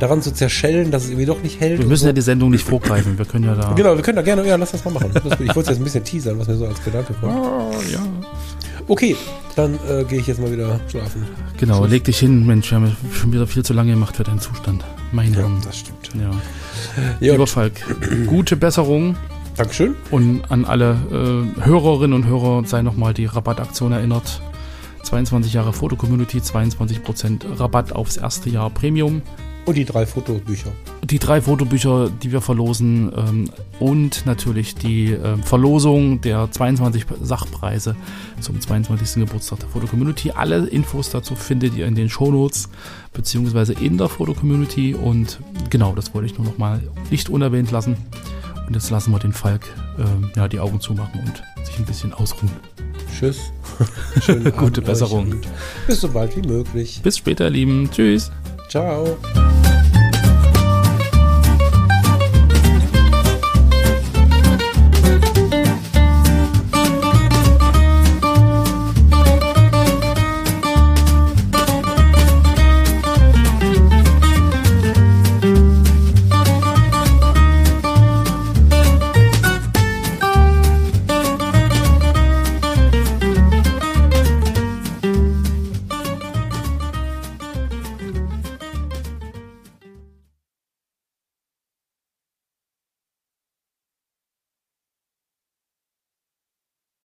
daran zu zerschellen, dass es irgendwie doch nicht hält. wir müssen so. ja die Sendung nicht vorgreifen. Wir können ja da. Genau, wir können da gerne, ja, lass das mal machen. Ich wollte es jetzt ein bisschen teasern, was mir so als Gedanke kommt. Oh, ja. Okay, dann äh, gehe ich jetzt mal wieder schlafen. Genau, leg dich hin, Mensch, wir haben schon wieder viel zu lange gemacht für deinen Zustand. Mein Ja, Herr. das stimmt. Ja. Ja, Lieber Falk, gute Besserung Dankeschön. und an alle äh, Hörerinnen und Hörer sei nochmal die Rabattaktion erinnert. 22 Jahre Foto-Community, 22% Rabatt aufs erste Jahr Premium. Und die drei Fotobücher. Die drei Fotobücher, die wir verlosen ähm, und natürlich die äh, Verlosung der 22 Sachpreise zum 22. Geburtstag der Foto-Community. Alle Infos dazu findet ihr in den Shownotes beziehungsweise in der Foto-Community und genau, das wollte ich nur noch mal nicht unerwähnt lassen. Und jetzt lassen wir den Falk ähm, ja, die Augen zumachen und sich ein bisschen ausruhen. Tschüss. Schönen Gute Besserung. Bis so bald wie möglich. Bis später, ihr Lieben. Tschüss. Ciao.